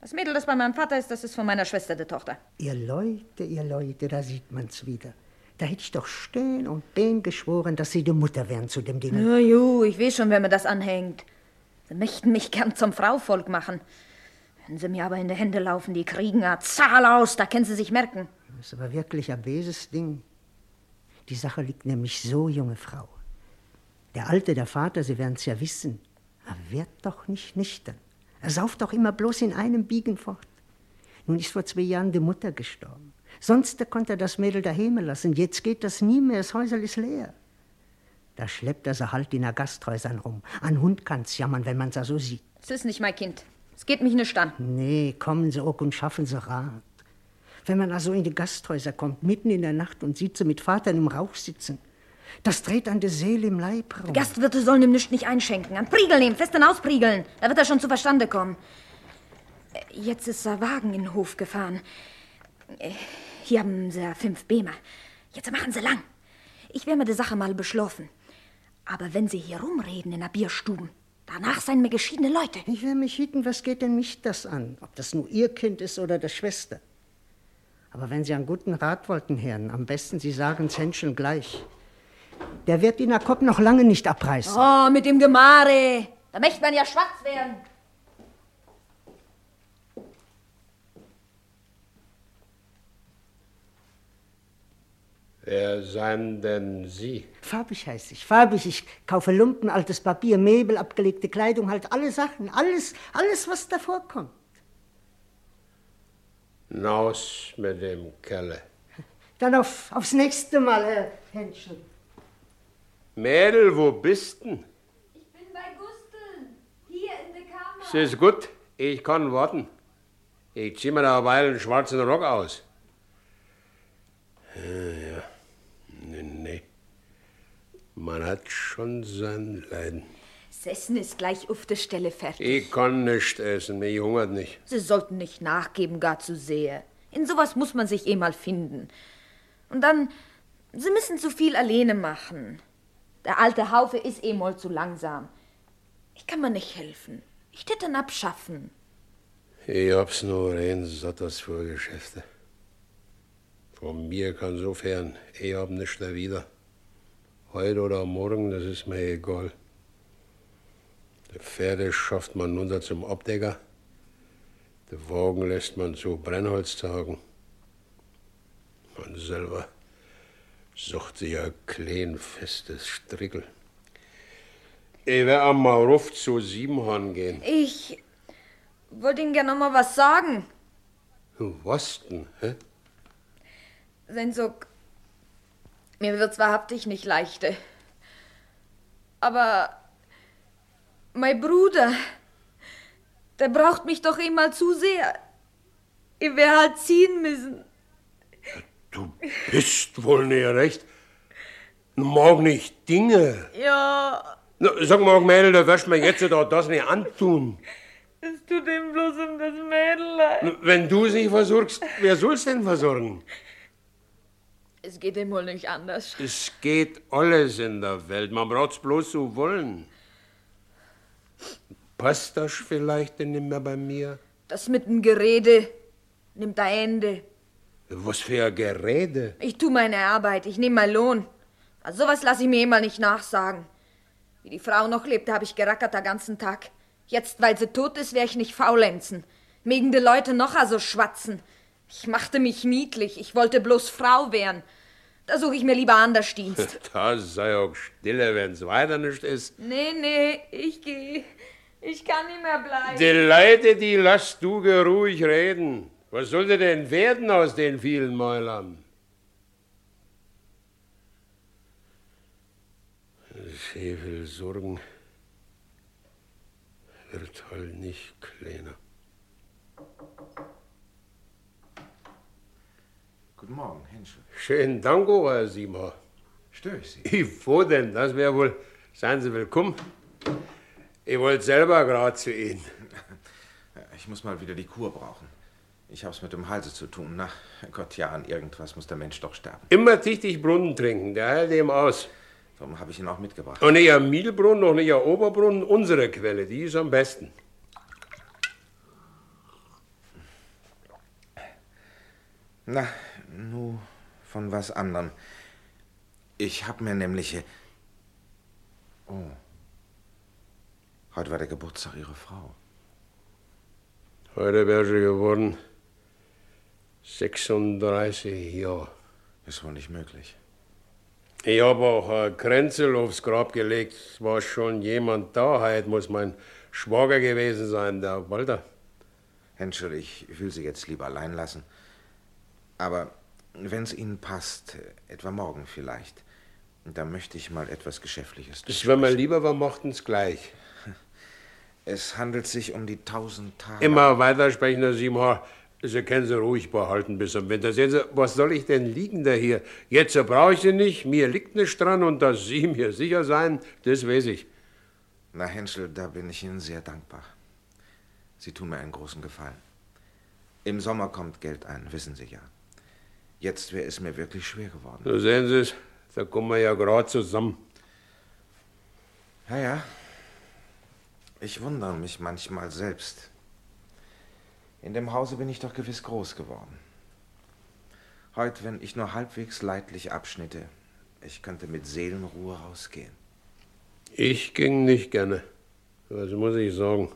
[SPEAKER 2] Das Mädel, das bei meinem Vater ist, das ist von meiner Schwester, die Tochter.
[SPEAKER 13] Ihr Leute, ihr Leute, da sieht man's wieder. Da hätte ich doch stehen und den geschworen, dass sie die Mutter wären zu dem Ding.
[SPEAKER 2] Ja, ju, ich weiß schon, wer mir das anhängt. Sie möchten mich gern zum Frauvolk machen. Wenn sie mir aber in die Hände laufen, die kriegen a Zahl aus, da können sie sich merken.
[SPEAKER 13] Das ist aber wirklich ein beses Ding. Die Sache liegt nämlich so, junge Frau. Der Alte, der Vater, Sie werden's ja wissen, er wird doch nicht nüchtern. Er sauft doch immer bloß in einem Biegen fort. Nun ist vor zwei Jahren die Mutter gestorben. Sonst konnte er das Mädel daheim lassen. Jetzt geht das nie mehr, das Häuserl ist leer. Da schleppt er sie halt in der Gasthäusern rum. An Hund kann's jammern, wenn man's so sieht.
[SPEAKER 2] Es ist nicht mein Kind. Es geht mich nicht an.
[SPEAKER 13] Nee, kommen Sie auch und schaffen Sie Rat. Wenn man also in die Gasthäuser kommt, mitten in der Nacht und sieht sie mit Vater im Rauch sitzen, das dreht an der Seele im Leib rum.
[SPEAKER 2] Gastwirte sollen ihm nicht, nicht einschenken. An Priegel nehmen, fest hinauspriegeln. Da wird er schon zu Verstande kommen. Äh, Jetzt ist der Wagen in den Hof gefahren. Äh, Hier haben sie fünf Bemer. Jetzt machen sie lang. Ich werde mir die Sache mal beschlossen. Aber wenn sie hier rumreden in der Bierstuben, danach seien mir geschiedene Leute.
[SPEAKER 13] Ich will mich hüten, was geht denn mich das an? Ob das nur Ihr Kind ist oder der Schwester. Aber wenn Sie einen guten Rat wollten, Herren, am besten Sie sagen's Händchen gleich. Der wird Ihnen der Kopf noch lange nicht abreißen.
[SPEAKER 2] Oh, mit dem Gemare. Da möchte man ja schwarz werden.
[SPEAKER 6] Wer seien denn Sie?
[SPEAKER 13] Farbig heißt ich, farbig. Ich kaufe Lumpen, altes Papier, Möbel, abgelegte Kleidung, halt alle Sachen, alles, alles, was da vorkommt.
[SPEAKER 6] Naus mit dem Kelle.
[SPEAKER 13] Dann auf, aufs nächste Mal, Herr Henschel.
[SPEAKER 6] Mädel, wo bist denn?
[SPEAKER 10] Ich bin bei Gusto.
[SPEAKER 6] Es ist gut, ich kann warten. Ich zieh mir da eine Weile einen schwarzen Rock aus. Ja, ja. Nee, nee. Man hat schon sein Leiden.
[SPEAKER 2] Das Essen ist gleich auf der Stelle fertig.
[SPEAKER 6] Ich kann nicht essen, mich hungert nicht.
[SPEAKER 2] Sie sollten nicht nachgeben, gar zu sehr. In sowas muss man sich eh mal finden. Und dann, Sie müssen zu viel alleine machen. Der alte Haufe ist eh mal zu langsam. Ich kann mir nicht helfen. Ich tät ihn abschaffen.
[SPEAKER 6] Ich hab's nur rein satt das für Geschäfte. Von mir kann so fern, ich hab nicht da wieder. Heute oder morgen, das ist mir egal. Die Pferde schafft man runter zum Abdecker. Die Wagen lässt man zu Brennholz tagen. Man selber sucht sich ein klein festes Strickel. Ich wär am Ruf zu Siebenhorn gehen.
[SPEAKER 2] Ich wollte Ihnen gerne noch mal was sagen.
[SPEAKER 6] Was denn, hä?
[SPEAKER 2] Sensuk, mir wird's wahrhaftig nicht leichte. Aber mein Bruder, der braucht mich doch immer zu sehr. Ich wär halt ziehen müssen.
[SPEAKER 6] Bist wohl nicht recht. Mag nicht Dinge.
[SPEAKER 2] Ja,
[SPEAKER 6] Na, Sag mal, Mädel, da wirst mir jetzt da das nicht antun.
[SPEAKER 2] es tut ihm bloß um das Mädel leid.
[SPEAKER 6] Wenn du sie versorgst, wer soll's denn versorgen?
[SPEAKER 2] Es geht ihm wohl nicht anders.
[SPEAKER 6] Es geht alles in der Welt, man braucht's bloß zu wollen. Passt das vielleicht denn nicht mehr bei mir?
[SPEAKER 2] Das mit dem Gerede nimmt ein Ende.
[SPEAKER 6] Was für ein Gerede.
[SPEAKER 2] Ich tu meine Arbeit, ich nehme meinen Lohn. Also sowas lasse ich mir immer nicht nachsagen. Wie die Frau noch lebte, habe ich gerackert den ganzen Tag. Jetzt, weil sie tot ist, wär ich nicht faulenzen. Megen die Leute noch also schwatzen. Ich machte mich niedlich, ich wollte bloß Frau werden. Da suche ich mir lieber anders Dienst.
[SPEAKER 6] Da sei auch stille, wenn's weiter nicht ist.
[SPEAKER 2] nee, nee, ich geh. Ich kann nicht mehr bleiben.
[SPEAKER 6] Die Leute, die lass du geruhig reden. Was sollte denn werden aus den vielen Mäulern? Will sorgen, wird halt nicht kleiner.
[SPEAKER 9] Guten Morgen, Henschel.
[SPEAKER 6] Schönen Dank, Herr Simon.
[SPEAKER 9] Störe ich Sie?
[SPEAKER 6] Ich, wo denn? Das wäre wohl. Seien Sie willkommen. Ich wollte selber gerade zu Ihnen.
[SPEAKER 9] Ich muss mal wieder die Kur brauchen. Ich hab's mit dem Halse zu tun. Na, Gott, ja, an irgendwas muss der Mensch doch sterben.
[SPEAKER 6] Immer tüchtig Brunnen trinken, der hält dem aus.
[SPEAKER 9] Darum habe ich ihn auch mitgebracht.
[SPEAKER 6] Und nicht ein Mielbrunnen, noch nicht ein Oberbrunnen, unsere Quelle, die ist am besten.
[SPEAKER 9] Na, nu von was anderem. Ich hab mir nämlich. äh, Oh. Heute war der Geburtstag Ihrer Frau.
[SPEAKER 6] Heute wäre sie geworden 36 Jahre.
[SPEAKER 9] Ist wohl nicht möglich.
[SPEAKER 6] Ich habe auch ein Kränzel aufs Grab gelegt. Es war schon jemand da. Heute muss mein Schwager gewesen sein, der Walter.
[SPEAKER 9] Henschel, ich will Sie jetzt lieber allein lassen. Aber wenn es Ihnen passt, etwa morgen vielleicht, da möchte ich mal etwas Geschäftliches
[SPEAKER 6] Das wäre mir lieber, wir mochten's gleich.
[SPEAKER 9] Es handelt sich um die tausend Tage.
[SPEAKER 6] Immer weitersprechen, Herr Simon. Sie können sie ruhig behalten bis zum Winter. Sehen Sie, was soll ich denn liegen da hier? Jetzt brauche ich sie nicht, mir liegt nicht dran und dass Sie mir sicher sein, das weiß ich.
[SPEAKER 9] Na, Henschel, da bin ich Ihnen sehr dankbar. Sie tun mir einen großen Gefallen. Im Sommer kommt Geld ein, wissen Sie ja. Jetzt wäre es mir wirklich schwer geworden.
[SPEAKER 6] So sehen Sie es, da kommen wir ja gerade zusammen.
[SPEAKER 9] Ja, ja. Ich wundere mich manchmal selbst. In dem Hause bin ich doch gewiss groß geworden. Heut, wenn ich nur halbwegs leidlich abschnitte, ich könnte mit Seelenruhe rausgehen.
[SPEAKER 6] Ich ging nicht gerne. Was muss ich sagen?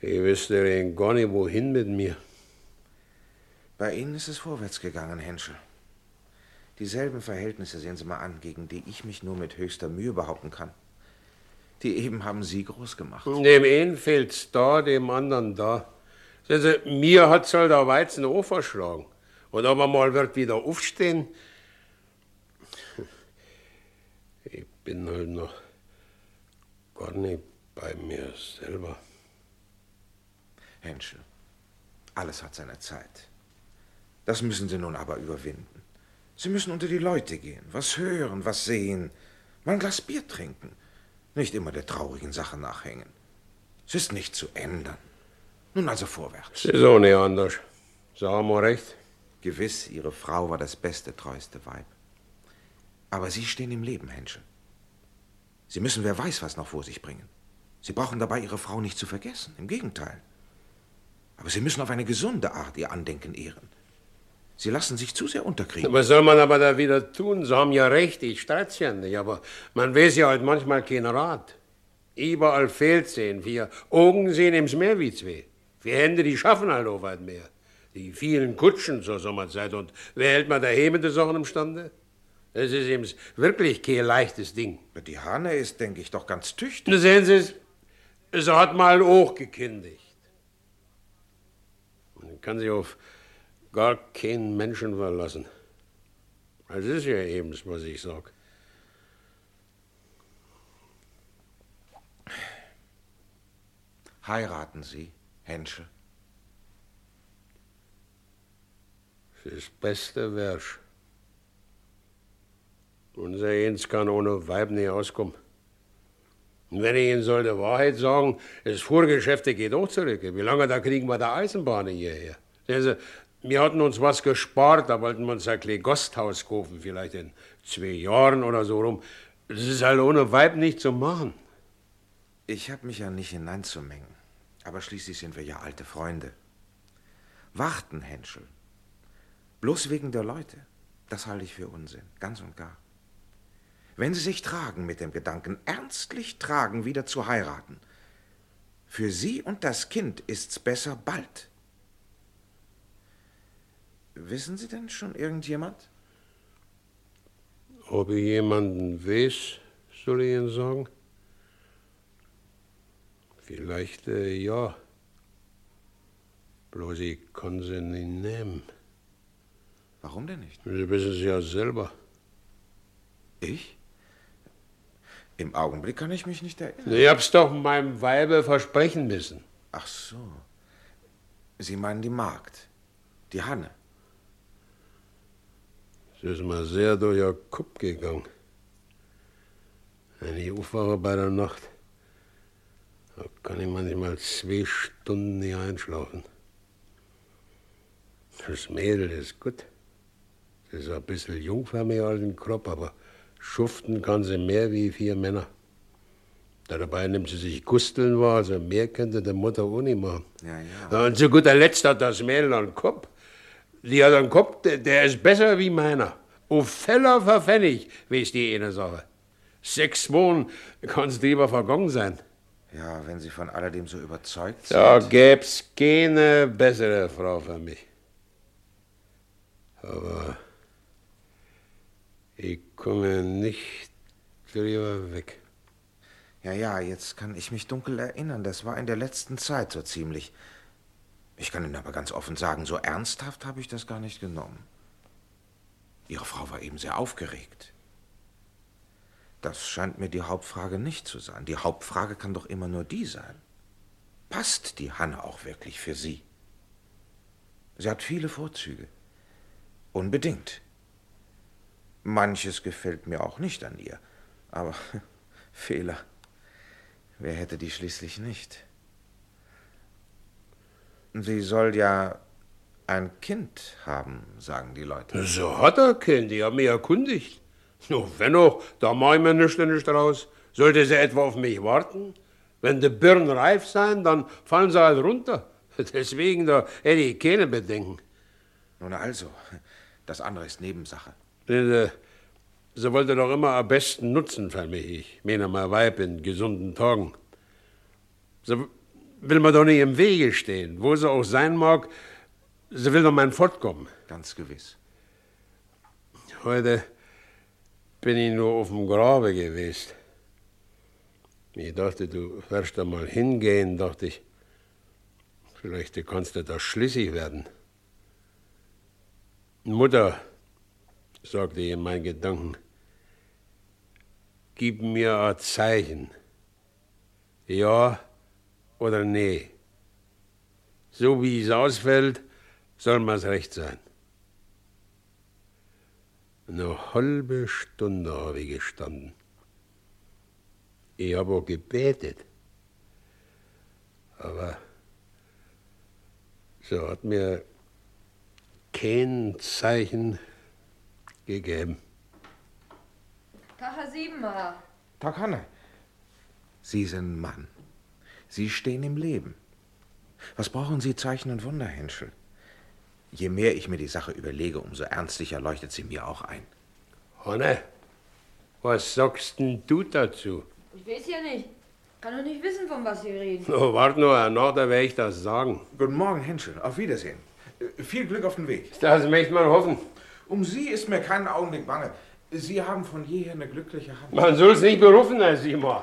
[SPEAKER 6] Ich wüsste gar nicht, wohin mit mir.
[SPEAKER 9] Bei Ihnen ist es vorwärts gegangen, Henschel. Dieselben Verhältnisse sehen Sie mal an, gegen die ich mich nur mit höchster Mühe behaupten kann. Die eben haben Sie groß gemacht.
[SPEAKER 6] Dem einen fehlt's da, dem anderen da. Sehen Sie, mir hat's halt der Weizen auch verschlagen. Und ob er mal wird wieder aufstehen. Ich bin halt noch gar nicht Bei mir selber.
[SPEAKER 9] Henschel, alles hat seine Zeit. Das müssen Sie nun aber überwinden. Sie müssen unter die Leute gehen, was hören, was sehen, mal ein Glas Bier trinken, nicht immer der traurigen Sache nachhängen. Es ist nicht zu ändern. Nun also vorwärts.
[SPEAKER 6] Es ist auch nicht anders. Sie haben auch recht.
[SPEAKER 9] Gewiss, Ihre Frau war das beste, treueste Weib. Aber Sie stehen im Leben, Henschel. Sie müssen wer weiß was noch vor sich bringen. Sie brauchen dabei Ihre Frau nicht zu vergessen. Im Gegenteil. Aber Sie müssen auf eine gesunde Art Ihr Andenken ehren. Sie lassen sich zu sehr unterkriegen.
[SPEAKER 6] Was soll man aber da wieder tun? Sie haben ja recht, ich streit's ja nicht, aber man weiß ja halt manchmal keinen Rat. Überall fehlt sehen, vier Augen sehen im's Meer wie zwei. Vier Hände, die schaffen halt auch weit mehr. Die vielen Kutschen zur Sommerzeit und wer hält man daheim mit den Sachen imstande? Das ist eben wirklich kein leichtes Ding.
[SPEAKER 9] Die Hanne ist, denke ich, doch ganz tüchtig.
[SPEAKER 6] Na, sehen Sie, es hat mal auch gekündigt. Man kann sich auf gar keinen Menschen verlassen. Das ist ja eben, was ich sag.
[SPEAKER 9] Heiraten Sie, Henschel.
[SPEAKER 6] Das Beste wär's. Unser Jens kann ohne Weib nicht auskommen. Und wenn ich Ihnen soll die Wahrheit sagen, das Vorgeschäft geht auch zurück. Wie lange da kriegen wir der Eisenbahn hierher? Sehen Sie, wir hatten uns was gespart, da wollten wir uns ein kleines Gasthaus kaufen, vielleicht in zwei Jahren oder so rum. Das ist halt ohne Weib nicht zu machen.
[SPEAKER 9] Ich habe mich ja nicht hineinzumengen. Aber schließlich sind wir ja alte Freunde. Warten, Henschel. Bloß wegen der Leute. Das halte ich für Unsinn. Ganz und gar. Wenn Sie sich tragen mit dem Gedanken, ernstlich tragen, wieder zu heiraten, für Sie und das Kind ist's besser bald. Wissen Sie denn schon irgendjemand?
[SPEAKER 6] Ob ich jemanden weiß, soll ich Ihnen sagen? Vielleicht äh, ja. Bloß ich kann sie nicht nehmen.
[SPEAKER 9] Warum denn nicht?
[SPEAKER 6] Sie wissen es ja selber.
[SPEAKER 9] Ich? Im Augenblick kann ich mich nicht erinnern.
[SPEAKER 6] Ich hab's doch meinem Weibe versprechen müssen.
[SPEAKER 9] Ach so. Sie meinen die Magd, die Hanne.
[SPEAKER 6] Sie ist mir sehr durch den Kopf gegangen. Wenn ich aufwache bei der Nacht, da kann ich manchmal zwei Stunden nicht einschlafen. Das Mädel ist gut. Sie ist ein bisschen jung für mich als ein Kopf, aber schuften kann sie mehr wie vier Männer. Dabei nimmt sie sich Gusteln wahr, also mehr könnte der Mutter auch nicht machen.
[SPEAKER 9] Ja, ja.
[SPEAKER 6] Und zu guter Letzt hat das Mädel einen Kopf. Die hat einen Kopf, der, der ist besser wie meiner. Auf Feller verpfennig, weiß die eine Sache. Sechs Wochen kann's lieber vergangen sein.
[SPEAKER 9] Ja, wenn Sie von alledem so überzeugt sind.
[SPEAKER 6] Da gäb's keine bessere Frau für mich. Aber ich komme nicht drüber weg.
[SPEAKER 9] Ja, ja, jetzt kann ich mich dunkel erinnern. Das war in der letzten Zeit so ziemlich. Ich kann Ihnen aber ganz offen sagen, so ernsthaft habe ich das gar nicht genommen. Ihre Frau war eben sehr aufgeregt. Das scheint mir die Hauptfrage nicht zu sein. Die Hauptfrage kann doch immer nur die sein. Passt die Hanne auch wirklich für Sie? Sie hat viele Vorzüge. Unbedingt. Manches gefällt mir auch nicht an ihr. Aber Fehler. Wer hätte die schließlich nicht? Sie soll ja ein Kind haben, sagen die Leute.
[SPEAKER 6] So hat er Kind, die haben mich erkundigt. No, wenn auch, da mach ich mir nichts nicht raus. Sollte sie etwa auf mich warten? Wenn die Birnen reif sein, dann fallen sie halt runter. Deswegen, da hätte ich keine Bedenken.
[SPEAKER 9] Nun also, das andere ist Nebensache.
[SPEAKER 6] Sie, sie wollte doch immer am besten nutzen für mich. Ich meine, mein Weib in gesunden Tagen. Sie will mir doch nicht im Wege stehen. Wo sie auch sein mag, sie will doch mein Fortkommen.
[SPEAKER 9] Ganz gewiss.
[SPEAKER 6] Heute bin ich nur auf dem Grabe gewesen. Ich dachte, du wirst da mal hingehen, dachte ich. Vielleicht kannst du da schlüssig werden. Mutter, sagte ich in meinen Gedanken, gib mir ein Zeichen. Ja oder nee. So wie es ausfällt, soll mir's recht sein. Eine halbe Stunde habe ich gestanden. Ich habe auch gebetet. Aber so hat mir kein Zeichen gegeben.
[SPEAKER 2] Tag, Herr Siebenmacher.
[SPEAKER 9] Tag, Hanne. Sie sind Mann. Sie stehen im Leben. Was brauchen Sie Zeichen und Wunder, Henschel? Je mehr ich mir die Sache überlege, umso ernstlicher leuchtet sie mir auch ein.
[SPEAKER 6] Hanne, was sagst denn du dazu?
[SPEAKER 2] Ich weiß ja nicht. Kann doch nicht wissen, von was Sie reden.
[SPEAKER 6] Oh, wart nur, nach da werde ich das sagen.
[SPEAKER 9] Guten Morgen, Henschel. Auf Wiedersehen. Äh, Viel Glück auf den Weg.
[SPEAKER 6] Das möchte man hoffen.
[SPEAKER 9] Um Sie ist mir keinen Augenblick bange. Sie haben von jeher eine glückliche Hand.
[SPEAKER 6] Man soll's nicht berufen, Herr Simon.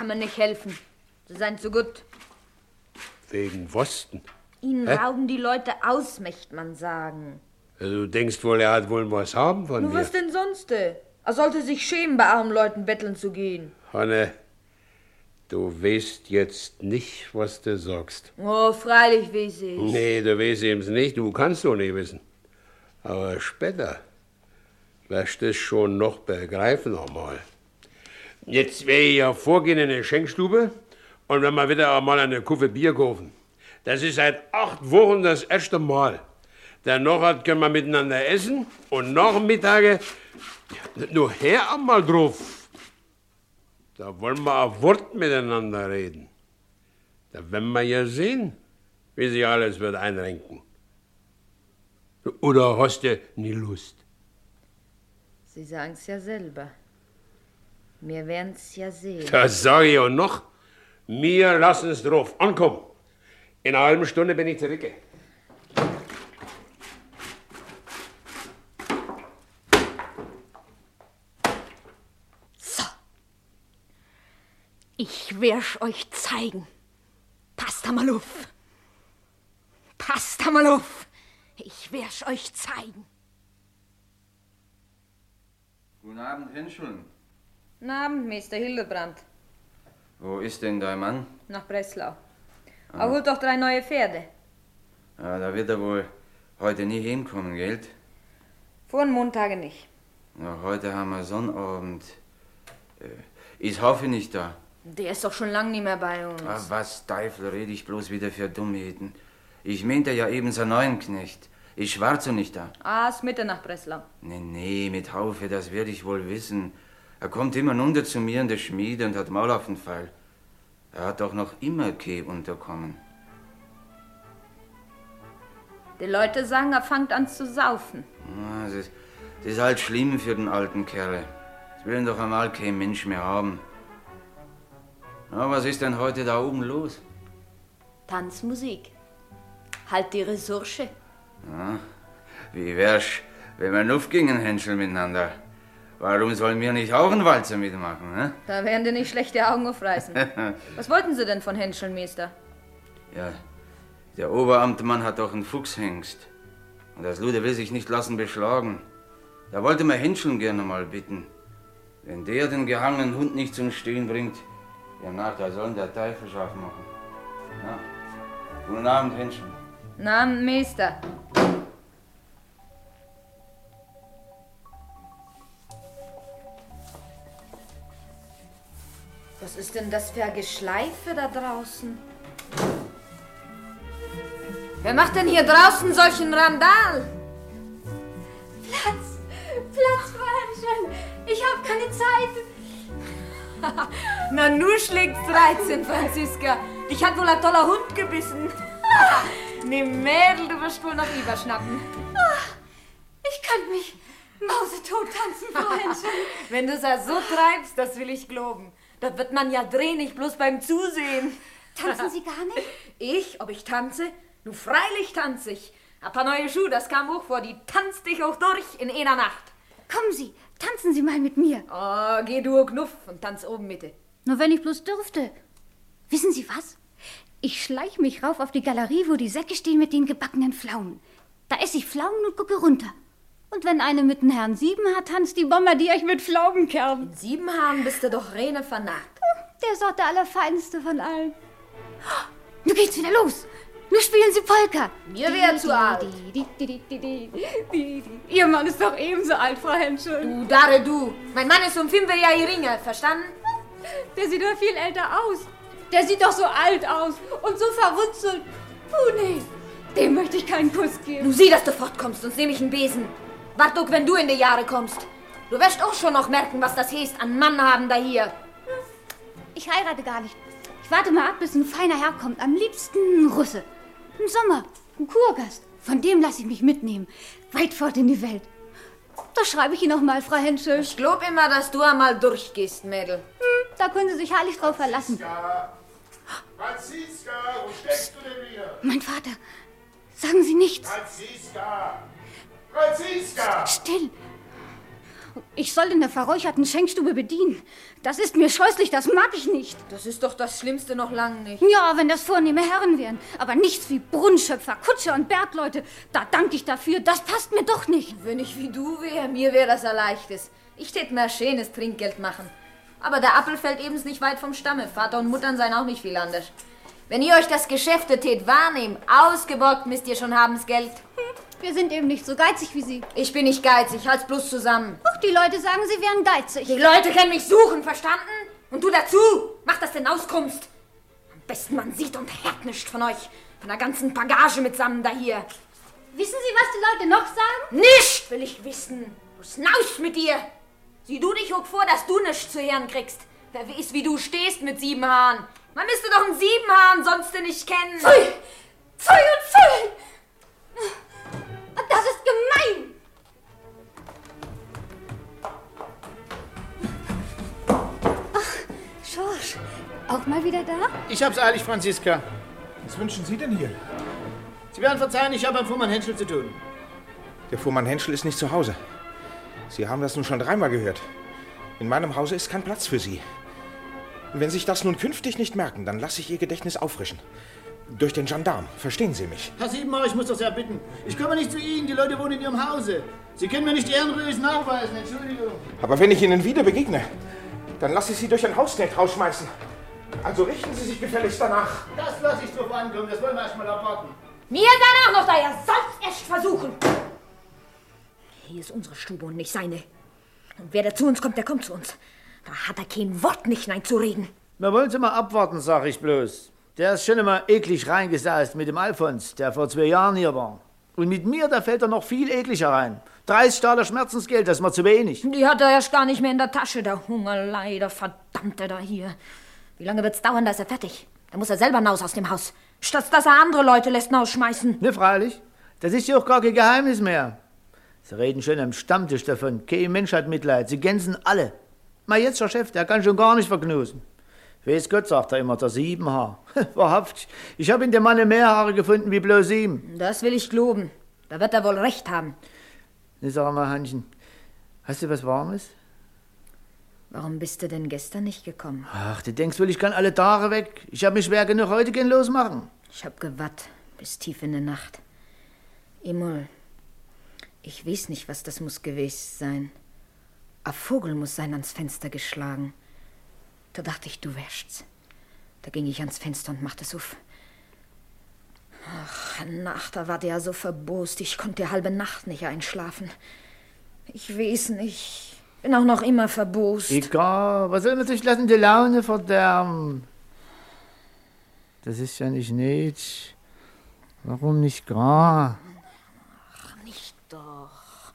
[SPEAKER 2] Kann man nicht helfen. Sie seien zu gut.
[SPEAKER 6] Wegen Wosten.
[SPEAKER 2] Ihnen
[SPEAKER 6] Hä?
[SPEAKER 2] rauben die Leute aus, möchte man sagen.
[SPEAKER 6] Du denkst wohl, er hat wohl was haben von
[SPEAKER 2] Nur
[SPEAKER 6] mir.
[SPEAKER 2] was denn sonst? Er sollte sich schämen, bei armen Leuten betteln zu gehen.
[SPEAKER 6] Hanne, du weißt jetzt nicht, was du sagst.
[SPEAKER 2] Oh, freilich weiß ich.
[SPEAKER 6] Nee, du weißt eben's nicht, du kannst doch nicht wissen. Aber später wirst du es schon noch begreifen einmal. Jetzt wär ich ja vorgehen in eine Schenkstube und wenn wir wieder einmal eine Kuffe Bier kaufen. Das ist seit acht Wochen das erste Mal. Danach können wir miteinander essen und nach dem Mittage nur her einmal drauf. Da wollen wir ein Wort miteinander reden. Da werden wir ja sehen, wie sich alles wird einrenken. Oder hast du nie Lust?
[SPEAKER 2] Sie sagen's ja selber. Wir werden's ja sehen.
[SPEAKER 6] Das sage ich auch noch. Wir lassen es drauf ankommen. In einer halben Stunde bin ich zurück.
[SPEAKER 14] Ich werd's euch zeigen. Passt da mal auf. Passt da mal auf. Ich werd's euch zeigen.
[SPEAKER 15] Guten Abend, Henscheln.
[SPEAKER 2] Guten Abend, Meister Hildebrand.
[SPEAKER 15] Wo ist denn dein Mann?
[SPEAKER 2] Nach Breslau.
[SPEAKER 15] Ah.
[SPEAKER 2] Er holt doch drei neue Pferde.
[SPEAKER 15] Ja, da wird er wohl heute nie hinkommen, gell?
[SPEAKER 2] Vor den Montage nicht.
[SPEAKER 15] Ja, heute haben wir Sonnabend. Äh, Ist Haufe nicht da?
[SPEAKER 2] Der ist doch schon lang nicht mehr bei uns.
[SPEAKER 15] Ah, was Teufel rede ich bloß wieder für Dummheiten? Ich meinte ja eben seinen neuen Knecht. Ist Schwarzer nicht da?
[SPEAKER 2] Ah, ist Mitte nach Breslau.
[SPEAKER 15] Nee, nee, mit Haufe, das werde ich wohl wissen. Er kommt immer runter zu mir in der Schmiede und hat Maul auf den Pfeil. Er hat doch noch immer Keh unterkommen.
[SPEAKER 2] Die Leute sagen, er fängt an zu saufen.
[SPEAKER 15] Ah, Das ist, das ist halt schlimm für den alten Kerl. Das will ihn doch einmal kein Mensch mehr haben. Na, was ist denn heute da oben los?
[SPEAKER 14] Tanzmusik. Halt die Ressource.
[SPEAKER 15] Ja, wie wär's, wenn wir aufgingen, Henschel, miteinander? Warum sollen wir nicht auch einen Walzer mitmachen, ne?
[SPEAKER 2] Da werden dir nicht schlechte Augen aufreißen. Was wollten Sie denn von Henschelmeister?
[SPEAKER 15] ja, der Oberamtmann hat doch einen Fuchshengst. Und das Luder will sich nicht lassen beschlagen. Da wollte man Henscheln gerne mal bitten. Wenn der den gehangenen Hund nicht zum Stehen bringt, ja, na, da sollen der Teufel scharf machen. Ja. Guten Abend, Henschel.
[SPEAKER 2] Na, Meister. Was ist denn das für ein Geschleife da draußen? Wer macht denn hier draußen solchen Randal?
[SPEAKER 10] Platz! Platz, Frau Henschel! Ich habe keine Zeit!
[SPEAKER 14] Na, nu schlägt's 13, Franziska. Dich hat wohl ein toller Hund gebissen. nee, Mädel, du wirst wohl noch überschnappen.
[SPEAKER 10] Ich kann mich mausetot tanzen, Frau Henschel.
[SPEAKER 14] Wenn du es so treibst, das will ich glauben. Da wird man ja drehen, nicht bloß beim Zusehen.
[SPEAKER 10] Tanzen Sie gar nicht?
[SPEAKER 14] Ich? Ob ich tanze? Nu, freilich tanze ich. Ein paar neue Schuhe, das kam hoch vor, die tanzt dich auch durch in einer Nacht.
[SPEAKER 10] Kommen Sie, tanzen Sie mal mit mir.
[SPEAKER 14] Oh, geh du, Knuff, und tanz oben Mitte.
[SPEAKER 10] Nur wenn ich bloß dürfte. Wissen Sie was? Ich schleich mich rauf auf die Galerie, wo die Säcke stehen mit den gebackenen Pflaumen. Da esse ich Pflaumen und gucke runter. Und wenn eine mit dem Herrn Siebenhaar tanzt, die bombardiere ich mit Pflaumenkerben.
[SPEAKER 2] Siebenhaaren bist du doch Rene vernarrt.
[SPEAKER 10] Der ist doch der allerfeinste von allen. Nu geht's wieder los. Nu spielen sie Polka.
[SPEAKER 2] Mir wär zu alt.
[SPEAKER 14] Ihr Mann ist doch ebenso alt, Frau Henschel.
[SPEAKER 2] Du, Dare, du. Mein Mann ist um fünf Jahre geringer, verstanden?
[SPEAKER 14] Der sieht doch viel älter aus. Der sieht doch so alt aus und so verwurzelt. Oh nee, dem möchte ich keinen Kuss geben.
[SPEAKER 2] Du sieh, dass du fortkommst, sonst nehme ich einen Besen. Wart doch, wenn du in die Jahre kommst. Du wirst auch schon noch merken, was das heißt, an Mann haben da hier.
[SPEAKER 10] Ich heirate gar nicht. Ich warte mal ab, bis ein feiner Herr kommt. Am liebsten ein Russe. Im Sommer. Ein Kurgast. Von dem lasse ich mich mitnehmen. Weit fort in die Welt. Da schreibe ich Ihnen noch mal, Frau Henschel.
[SPEAKER 2] Ich glaub immer, dass du einmal durchgehst, Mädel.
[SPEAKER 10] Hm, da können Sie sich heilig drauf verlassen.
[SPEAKER 11] Franziska, wo steckst du denn wieder?
[SPEAKER 10] Mein Vater, sagen Sie nichts.
[SPEAKER 11] Franziska! Franziska!
[SPEAKER 10] Still. Ich soll in der verräucherten Schenkstube bedienen. Das ist mir scheußlich, das mag ich nicht.
[SPEAKER 2] Das ist doch das Schlimmste noch lang nicht.
[SPEAKER 10] Ja, wenn das vornehme Herren wären. Aber nichts wie Brunnenschöpfer, Kutscher und Bergleute. Da danke ich dafür. Das passt mir doch nicht.
[SPEAKER 2] Wenn ich wie du wäre, mir wäre das ein leichtes. Ich tät mir ein schönes Trinkgeld machen. Aber der Appel fällt eben nicht weit vom Stamme. Vater und Muttern seien auch nicht viel anders. Wenn ihr euch das Geschäfte tät wahrnehmt, ausgeborgt müsst ihr schon haben's Geld.
[SPEAKER 10] Wir sind eben nicht so geizig wie Sie.
[SPEAKER 2] Ich bin nicht geizig, halt's bloß zusammen.
[SPEAKER 10] Ach, die Leute sagen, Sie wären geizig.
[SPEAKER 2] Die Leute können mich suchen, verstanden? Und du dazu. Mach das denn Auskunft. Am besten man sieht und hört nichts von euch. Von der ganzen Bagage mitsammen da hier.
[SPEAKER 10] Wissen Sie, was die Leute noch sagen?
[SPEAKER 2] Nicht will ich wissen. Du snaust mit dir. Sieh du dich auch vor, dass du nichts zu hören kriegst. Wer weiß, wie du stehst mit sieben Haaren. Man müsste doch einen sieben Haaren sonst nicht kennen.
[SPEAKER 10] Pfui! Pfui und Pfui! Das ist gemein! Ach, Schorsch, auch mal wieder da?
[SPEAKER 12] Ich hab's eilig, Franziska.
[SPEAKER 9] Was wünschen Sie denn hier?
[SPEAKER 12] Sie werden verzeihen, ich habe am Fuhrmann Henschel zu tun.
[SPEAKER 9] Der Fuhrmann Henschel ist nicht zu Hause. Sie haben das nun schon dreimal gehört. In meinem Hause ist kein Platz für Sie. Wenn Sie sich das nun künftig nicht merken, dann lasse ich Ihr Gedächtnis auffrischen. Durch den Gendarm. Verstehen Sie mich?
[SPEAKER 12] Herr Siebenmacher, ich muss das ja bitten. Ich komme nicht zu Ihnen, die Leute wohnen in Ihrem Hause. Sie können mir nicht ehrenrührig nachweisen, Entschuldigung.
[SPEAKER 9] Aber wenn ich Ihnen wieder begegne, dann lasse ich Sie durch ein Hausnet rausschmeißen. Also richten Sie sich gefälligst danach.
[SPEAKER 12] Das lasse ich drauf ankommen, das wollen wir erst mal abwarten.
[SPEAKER 2] Mir danach noch, da ihr sollt's erst versuchen. Hier ist unsere Stube und nicht seine. Und wer da zu uns kommt, der kommt zu uns. Da hat er kein Wort nicht nein zu reden.
[SPEAKER 12] Wir wollen Sie mal abwarten, sag ich bloß. Der ist schon immer eklig reingesaust mit dem Alfons, der vor zwei Jahren hier war. Und mit mir, da fällt er noch viel ekliger rein. 30 Dollar Schmerzensgeld, das ist mir zu wenig.
[SPEAKER 2] Die hat er erst gar nicht mehr in der Tasche, der Hungerlei, der Verdammte da hier. Wie lange wird's dauern, da ist er fertig? Da muss er selber hinaus aus dem Haus. Statt dass er andere Leute lässt rausschmeißen.
[SPEAKER 12] Ne, freilich. Das ist ja auch gar kein Geheimnis mehr. Sie reden schon am Stammtisch davon. Kein Mensch hat Mitleid. Sie gänsen alle. Mein jetziger Chef, der kann schon gar nicht verknusen. Weiß Gott, sagt er immer, der Siebenhaar. Wahrhaftig. Ich habe in dem Manne mehr Haare gefunden wie bloß sieben.
[SPEAKER 2] Das will ich glauben. Da wird er wohl recht haben.
[SPEAKER 12] Ne, sag mal, Hannchen, hast du was Warmes?
[SPEAKER 2] Warum bist du denn gestern nicht gekommen?
[SPEAKER 12] Ach, du denkst wohl, ich kann alle Tage weg. Ich habe mich schwer genug heute gehen losmachen.
[SPEAKER 2] Ich hab gewatt bis tief in die Nacht. Emil, ich weiß nicht, was das muss gewesen sein. Ein Vogel muss sein ans Fenster geschlagen. Da dachte ich, du wärst's. Da ging ich ans Fenster und machte es auf. Ach, Nacht, da war der so verbost, ich konnte die halbe Nacht nicht einschlafen. Ich weiß nicht. Bin auch noch immer verbost.
[SPEAKER 12] Egal, was soll man sich lassen, die Laune verderben? Das ist ja nicht nötig. Warum nicht gar?
[SPEAKER 2] Ach, nicht doch.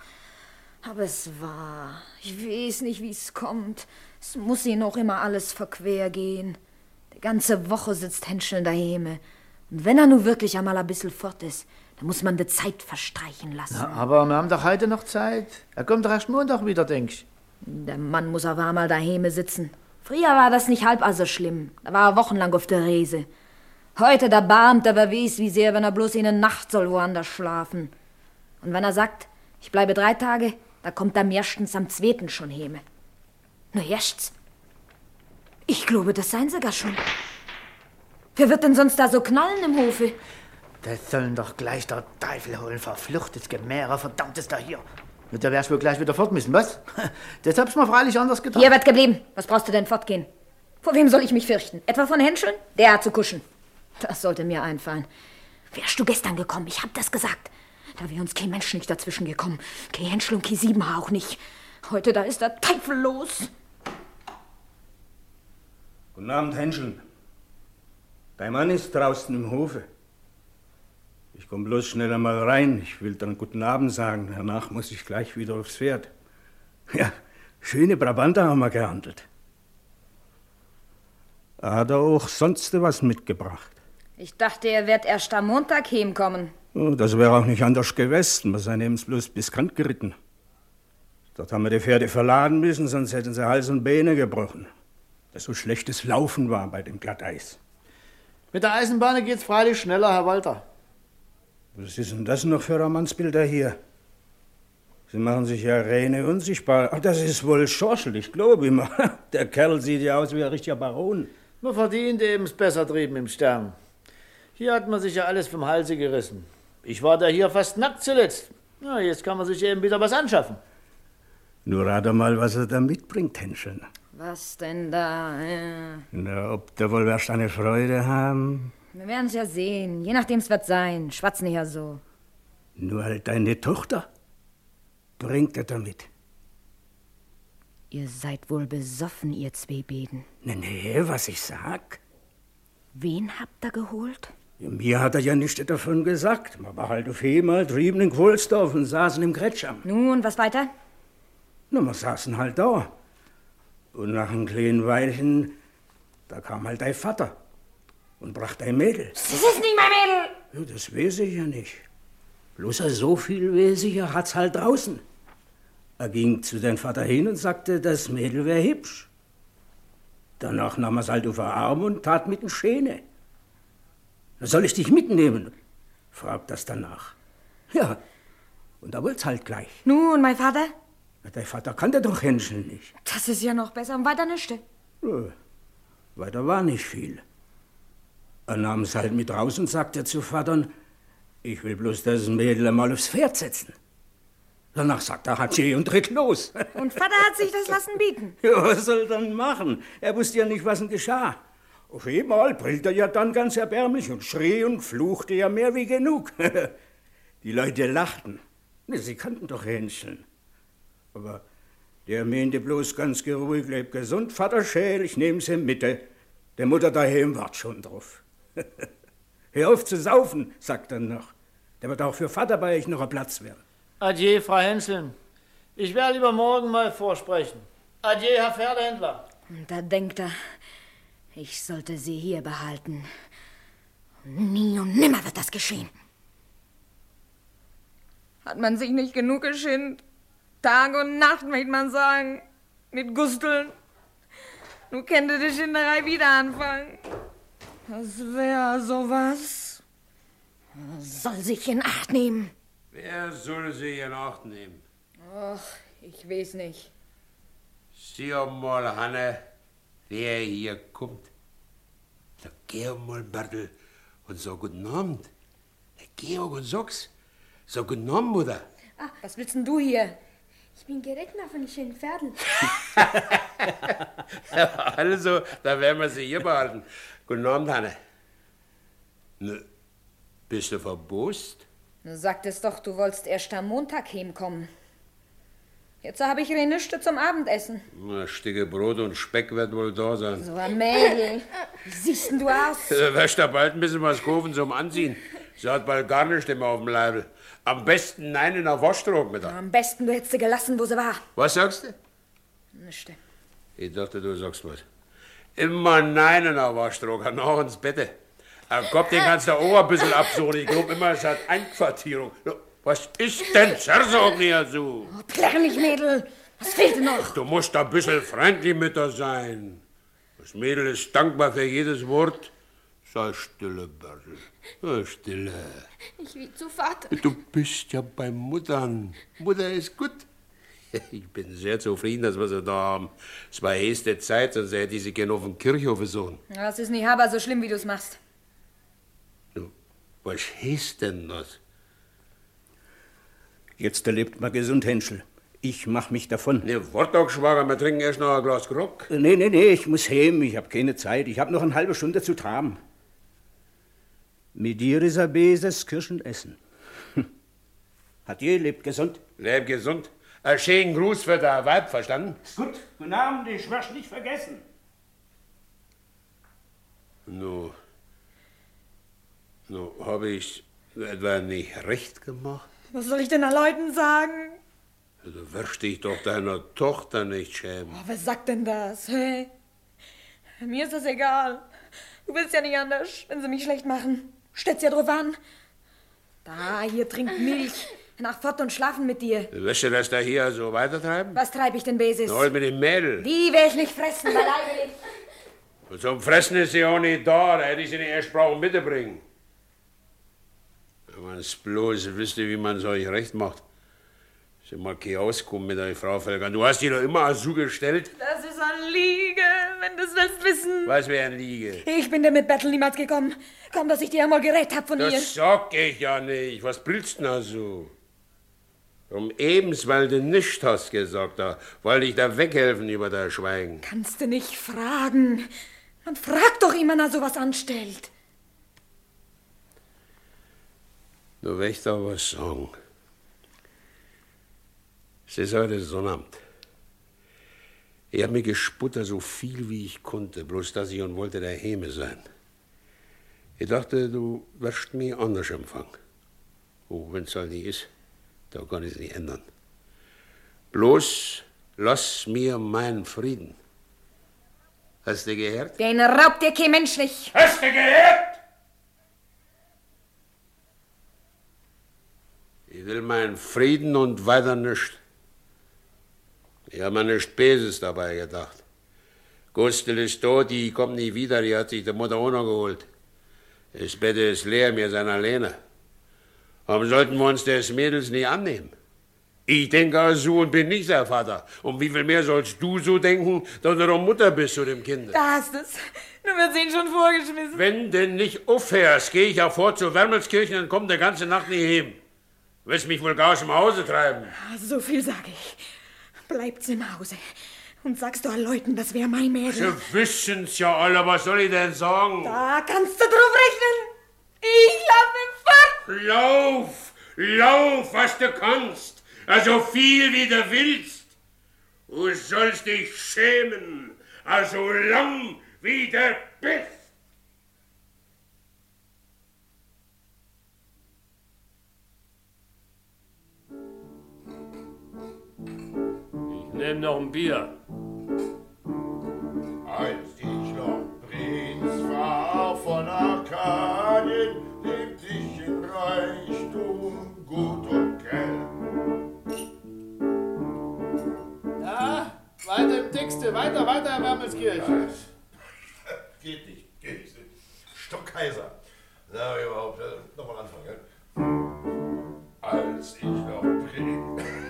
[SPEAKER 2] Aber es war. Ich weiß nicht, wie es kommt. Es muss ihnen noch immer alles verquer gehen. Die ganze Woche sitzt Henschel daheim. Und wenn er nun wirklich einmal ein bisschen fort ist, dann muss man die Zeit verstreichen lassen.
[SPEAKER 12] Na, aber wir haben doch heute noch Zeit. Er kommt erst Montag wieder, denk ich.
[SPEAKER 2] Der Mann muss aber einmal daheim sitzen. Früher war das nicht halb also schlimm. Da war er wochenlang auf der Reise. Heute, da barmt er, wer weiß, wie sehr, wenn er bloß in der Nacht soll woanders schlafen. Und wenn er sagt, ich bleibe drei Tage, da kommt er meistens am zweiten schon heme. Nur erst's. Ich glaube, das seien sie gar schon. Wer wird denn sonst da so knallen im Hofe?
[SPEAKER 12] Das sollen doch gleich der Teufel holen, verfluchtes Gemäre, verdammtes da hier. Da wärst du wohl gleich wieder fort müssen, was? Das hab's mir freilich anders getan.
[SPEAKER 2] Hier wird geblieben. Was brauchst du denn fortgehen? Vor wem soll ich mich fürchten? Etwa von Henscheln? Der hat zu kuschen. Das sollte mir einfallen. Wärst du gestern gekommen? Ich hab das gesagt. Da wäre uns kein Mensch nicht dazwischen gekommen. Kein Henschel und kein Siebenhaar auch nicht. Heute, da ist der Teufel los.
[SPEAKER 16] Guten Abend, Henscheln. Dein Mann ist draußen im Hofe. Ich komm bloß schnell einmal rein. Ich will dann guten Abend sagen. Danach muss ich gleich wieder aufs Pferd. Ja, schöne Brabanter haben wir gehandelt. Hat er auch sonst was mitgebracht?
[SPEAKER 2] Ich dachte, er wird erst am Montag heimkommen.
[SPEAKER 16] Oh, das wäre auch nicht anders gewesen. Wir sind eben bloß bis Kant geritten. Dort haben wir die Pferde verladen müssen, sonst hätten sie Hals und Beine gebrochen. Das so schlechtes Laufen war bei dem Glatteis.
[SPEAKER 12] Mit der Eisenbahn geht's freilich schneller, Herr Walter.
[SPEAKER 16] Was ist denn das noch für Romansbilder hier? Sie machen sich ja Rene unsichtbar. Ach, das ist wohl Schorschel, ich glaube immer. Der Kerl sieht ja aus wie ein richtiger Baron.
[SPEAKER 12] Man verdient eben's besser drüben im Stern. Hier hat man sich ja alles vom Halse gerissen. Ich war da hier fast nackt zuletzt. Na, jetzt kann man sich eben wieder was anschaffen.
[SPEAKER 16] Nur rate mal, was er da mitbringt, Henschen.
[SPEAKER 2] Was denn da? Ja.
[SPEAKER 16] Na, ob der wohl erst eine Freude haben?
[SPEAKER 2] Wir werden's ja sehen. Je nachdem's wird sein. Schwatz nicht ja so.
[SPEAKER 16] Nur halt deine Tochter bringt er damit.
[SPEAKER 2] Ihr seid wohl besoffen, ihr zwei Beden.
[SPEAKER 16] Nee, nee, was ich sag.
[SPEAKER 2] Wen habt ihr geholt?
[SPEAKER 16] Ja, mir hat er ja nichts davon gesagt. Man war halt auf einmal drüben in Kohlsdorf und saßen im Gretscham.
[SPEAKER 2] Nun, was weiter?
[SPEAKER 16] Na, wir saßen halt da. Und nach einem kleinen Weilchen, da kam halt dein Vater und brachte ein Mädel.
[SPEAKER 2] Das ist nicht mein Mädel!
[SPEAKER 16] Ja, das weiß ich ja nicht. Bloß er so viel weiß ich, er hat's halt draußen. Er ging zu deinem Vater hin und sagte, das Mädel wär hübsch. Danach nahm er's halt auf den Arm und tat mit den Schäne. Soll ich dich mitnehmen? fragt das danach. Ja, und da wollt's halt gleich.
[SPEAKER 2] Nun, mein Vater?
[SPEAKER 16] Na, Dein Vater kannte doch Henschel nicht.
[SPEAKER 2] Das ist ja noch besser. Und weiter nichts.
[SPEAKER 16] Ja, weiter war nicht viel. Er nahm's halt mit raus und sagte zu Vatern, ich will bloß das Mädel mal aufs Pferd setzen. Danach sagt er Hatschi und tritt los.
[SPEAKER 2] Und Vater hat sich das lassen bieten.
[SPEAKER 16] Ja, was soll er dann machen? Er wusste ja nicht, was ihm geschah. Auf einmal brillte er ja dann ganz erbärmlich und schrie und fluchte ja mehr wie genug. Die Leute lachten. Sie kannten doch Hähnchen. Aber der meinte bloß ganz geruhig, lebt gesund, Vater Schäl, ich nehm sie Mitte. Der Mutter daheim wart schon drauf. Hör auf zu saufen, sagt er noch. Der wird auch für Vater bei euch noch ein Platz werden.
[SPEAKER 12] Adieu, Frau Henseln. Ich werde lieber morgen mal vorsprechen. Adieu, Herr Pferdehändler.
[SPEAKER 2] Und da denkt er, ich sollte sie hier behalten. Nie und nimmer wird das geschehen. Hat man sich nicht genug geschinnt? Tag und Nacht, möchte man sagen. Mit Gusteln. Nun könnte die Schinderei wieder anfangen. Das wär sowas. Soll sich in Acht nehmen.
[SPEAKER 6] Wer soll sie in Acht nehmen?
[SPEAKER 2] Ach, ich weiß nicht.
[SPEAKER 6] Sieh mal, Hanne, wer hier kommt. Da geh mal, Bertel, und sag guten Abend. Der Georg und sag's. Sag guten Abend, Mutter.
[SPEAKER 2] Ah, was willst denn du hier?
[SPEAKER 5] Ich bin Gereckner von den schönen Pferden.
[SPEAKER 6] also, da werden wir sie hier behalten. Guten Abend, Hanne. Ne, bist du verbost?
[SPEAKER 2] Du sagtest doch, du wolltest erst am Montag heimkommen. Jetzt habe ich nichts zum Abendessen.
[SPEAKER 6] Na, Stücke Brot und Speck wird wohl da sein.
[SPEAKER 2] So ein Mädel. Wie siehst denn du aus?
[SPEAKER 6] Da wirst du bald ein bisschen was kaufen zum Anziehen. Sie hat bald gar nichts mehr auf dem Leibel. Am besten nein in der Waschtrog mit
[SPEAKER 2] Am besten, du hättest sie gelassen, wo sie war.
[SPEAKER 6] Was sagst du?
[SPEAKER 2] Nichts.
[SPEAKER 6] Ich dachte, du sagst was. Immer nein in der Waschtrog, nach ins Bett. Ein Kopf, den kannst du auch ein bisschen absuchen. Ich glaube immer, es hat Einquartierung. Was ist denn Zersog hier so?
[SPEAKER 2] Oh, mich, Mädel. Was fehlt denn noch?
[SPEAKER 6] Du musst ein bisschen freundlich mit ihr sein. Das Mädel ist dankbar für jedes Wort. Sei stille, Bertel. Sei stille.
[SPEAKER 5] Ich will zu Vater.
[SPEAKER 6] Du bist ja bei Muttern. Mutter ist gut. Ich bin sehr zufrieden, dass wir sie da haben. Es war höchste Zeit, sonst hätte ich sie gerne auf dem Kirchhof gesonnen.
[SPEAKER 2] Das ist nicht aber so schlimm, wie du es machst.
[SPEAKER 6] Was heißt denn das?
[SPEAKER 16] Jetzt lebt mal gesund, Henschel. Ich mach mich davon.
[SPEAKER 6] Ne, wart doch, Schwager, wir trinken erst noch ein Glas Grog.
[SPEAKER 16] Nee, nee, nee, ich muss heim. Ich hab keine Zeit. Ich hab noch eine halbe Stunde zu traben. Mit dir ist er beses Kirschen essen. Hm. Hat ihr lebt gesund?
[SPEAKER 6] Lebt gesund. Ein schönen Gruß für der Weib, verstanden?
[SPEAKER 16] Ist gut. Guten Abend, ich wir's nicht vergessen.
[SPEAKER 6] Nu, nu, habe ich etwa nicht recht gemacht?
[SPEAKER 5] Was soll ich denn den Leuten sagen?
[SPEAKER 6] Du wirst dich doch deiner Tochter nicht schämen.
[SPEAKER 5] Oh, wer sagt denn das? Hä? Mir ist das egal. Du willst ja nicht anders, wenn sie mich schlecht machen. Stellt's ja drauf an. Da, hier trinkt Milch. Nach fort und schlafen mit dir.
[SPEAKER 6] Willst du das da hier so weitertreiben?
[SPEAKER 5] Was treib ich denn, Besis?
[SPEAKER 6] Na, halt mit dem Mädel.
[SPEAKER 5] Die will ich nicht fressen, nicht.
[SPEAKER 6] Und zum Fressen ist sie auch nicht da. Da hätte ich sie nicht erst brauchen mitbringen. Wenn man's bloß wüsste, wie man solch recht macht. Ist mal kein Auskommen mit der Frau Felger. Du hast die doch immer so gestellt.
[SPEAKER 5] Das ist eine Liege, wenn du's willst wissen.
[SPEAKER 6] Was wäre eine Liege?
[SPEAKER 5] Ich bin dir mit Bettel niemals gekommen. Kaum, dass ich dir einmal geredet hab von ihr.
[SPEAKER 6] Das sag ich ja nicht. Was brüllst denn da so? Um ebens, weil du nichts hast gesagt, da wollte ich da weghelfen über das Schweigen.
[SPEAKER 5] Kannst du nicht fragen. Man fragt doch immer, na sowas anstellt.
[SPEAKER 6] Du willst doch was sagen. Es ist heute Sonnabend. Ich hab mir gesputtert so viel wie ich konnte, bloß dass ich und wollte daheim sein. Ich dachte, du wirst mich anders empfangen. Oh, wenn's halt nicht ist, da kann ich's nicht ändern. Bloß lass mir meinen Frieden. Hast du gehört?
[SPEAKER 5] Den raubt dir kein Mensch nicht.
[SPEAKER 6] Hast du gehört? Ich will meinen Frieden und weiter nichts. Ich habe nichts Böses dabei gedacht. Gustel ist tot, die kommt nie wieder, die hat sich die Mutter auch noch geholt. Das Bett ist leer, wir sind alleine. Warum sollten wir uns des Mädels nicht annehmen? Ich denke auch so und bin nicht der Vater. Und wie viel mehr sollst du so denken, dass du doch Mutter bist zu dem Kind?
[SPEAKER 5] Da hast es. Du wirst ihn schon vorgeschmissen.
[SPEAKER 6] Wenn du nicht aufhörst, gehe ich ja fort zur Wermelskirche und komm die ganze Nacht nicht heim. Willst mich wohl gar aus dem Hause treiben?
[SPEAKER 5] So viel sag ich. Bleibt's im Hause. Und sagst du allen Leuten, das wäre mein Mädel.
[SPEAKER 6] Sie wissen's ja alle, was soll ich denn sagen?
[SPEAKER 5] Da kannst du drauf rechnen. Ich lauf im Fort.
[SPEAKER 6] Lauf, lauf, was du kannst. Also viel wie du willst. Du sollst dich schämen, also lang wie du bist.
[SPEAKER 1] Nehm noch ein Bier.
[SPEAKER 11] Als ich noch Prinz war von Arkadien, lebt ich in Reichtum, Gut und Geld.
[SPEAKER 12] Ja, weiter im Texte, weiter, weiter, Herr Wermelskirche.
[SPEAKER 11] Geht nicht, geht nicht. Stockkaiser. Na, überhaupt, äh, nochmal anfangen, gell? Als ich noch Prinz.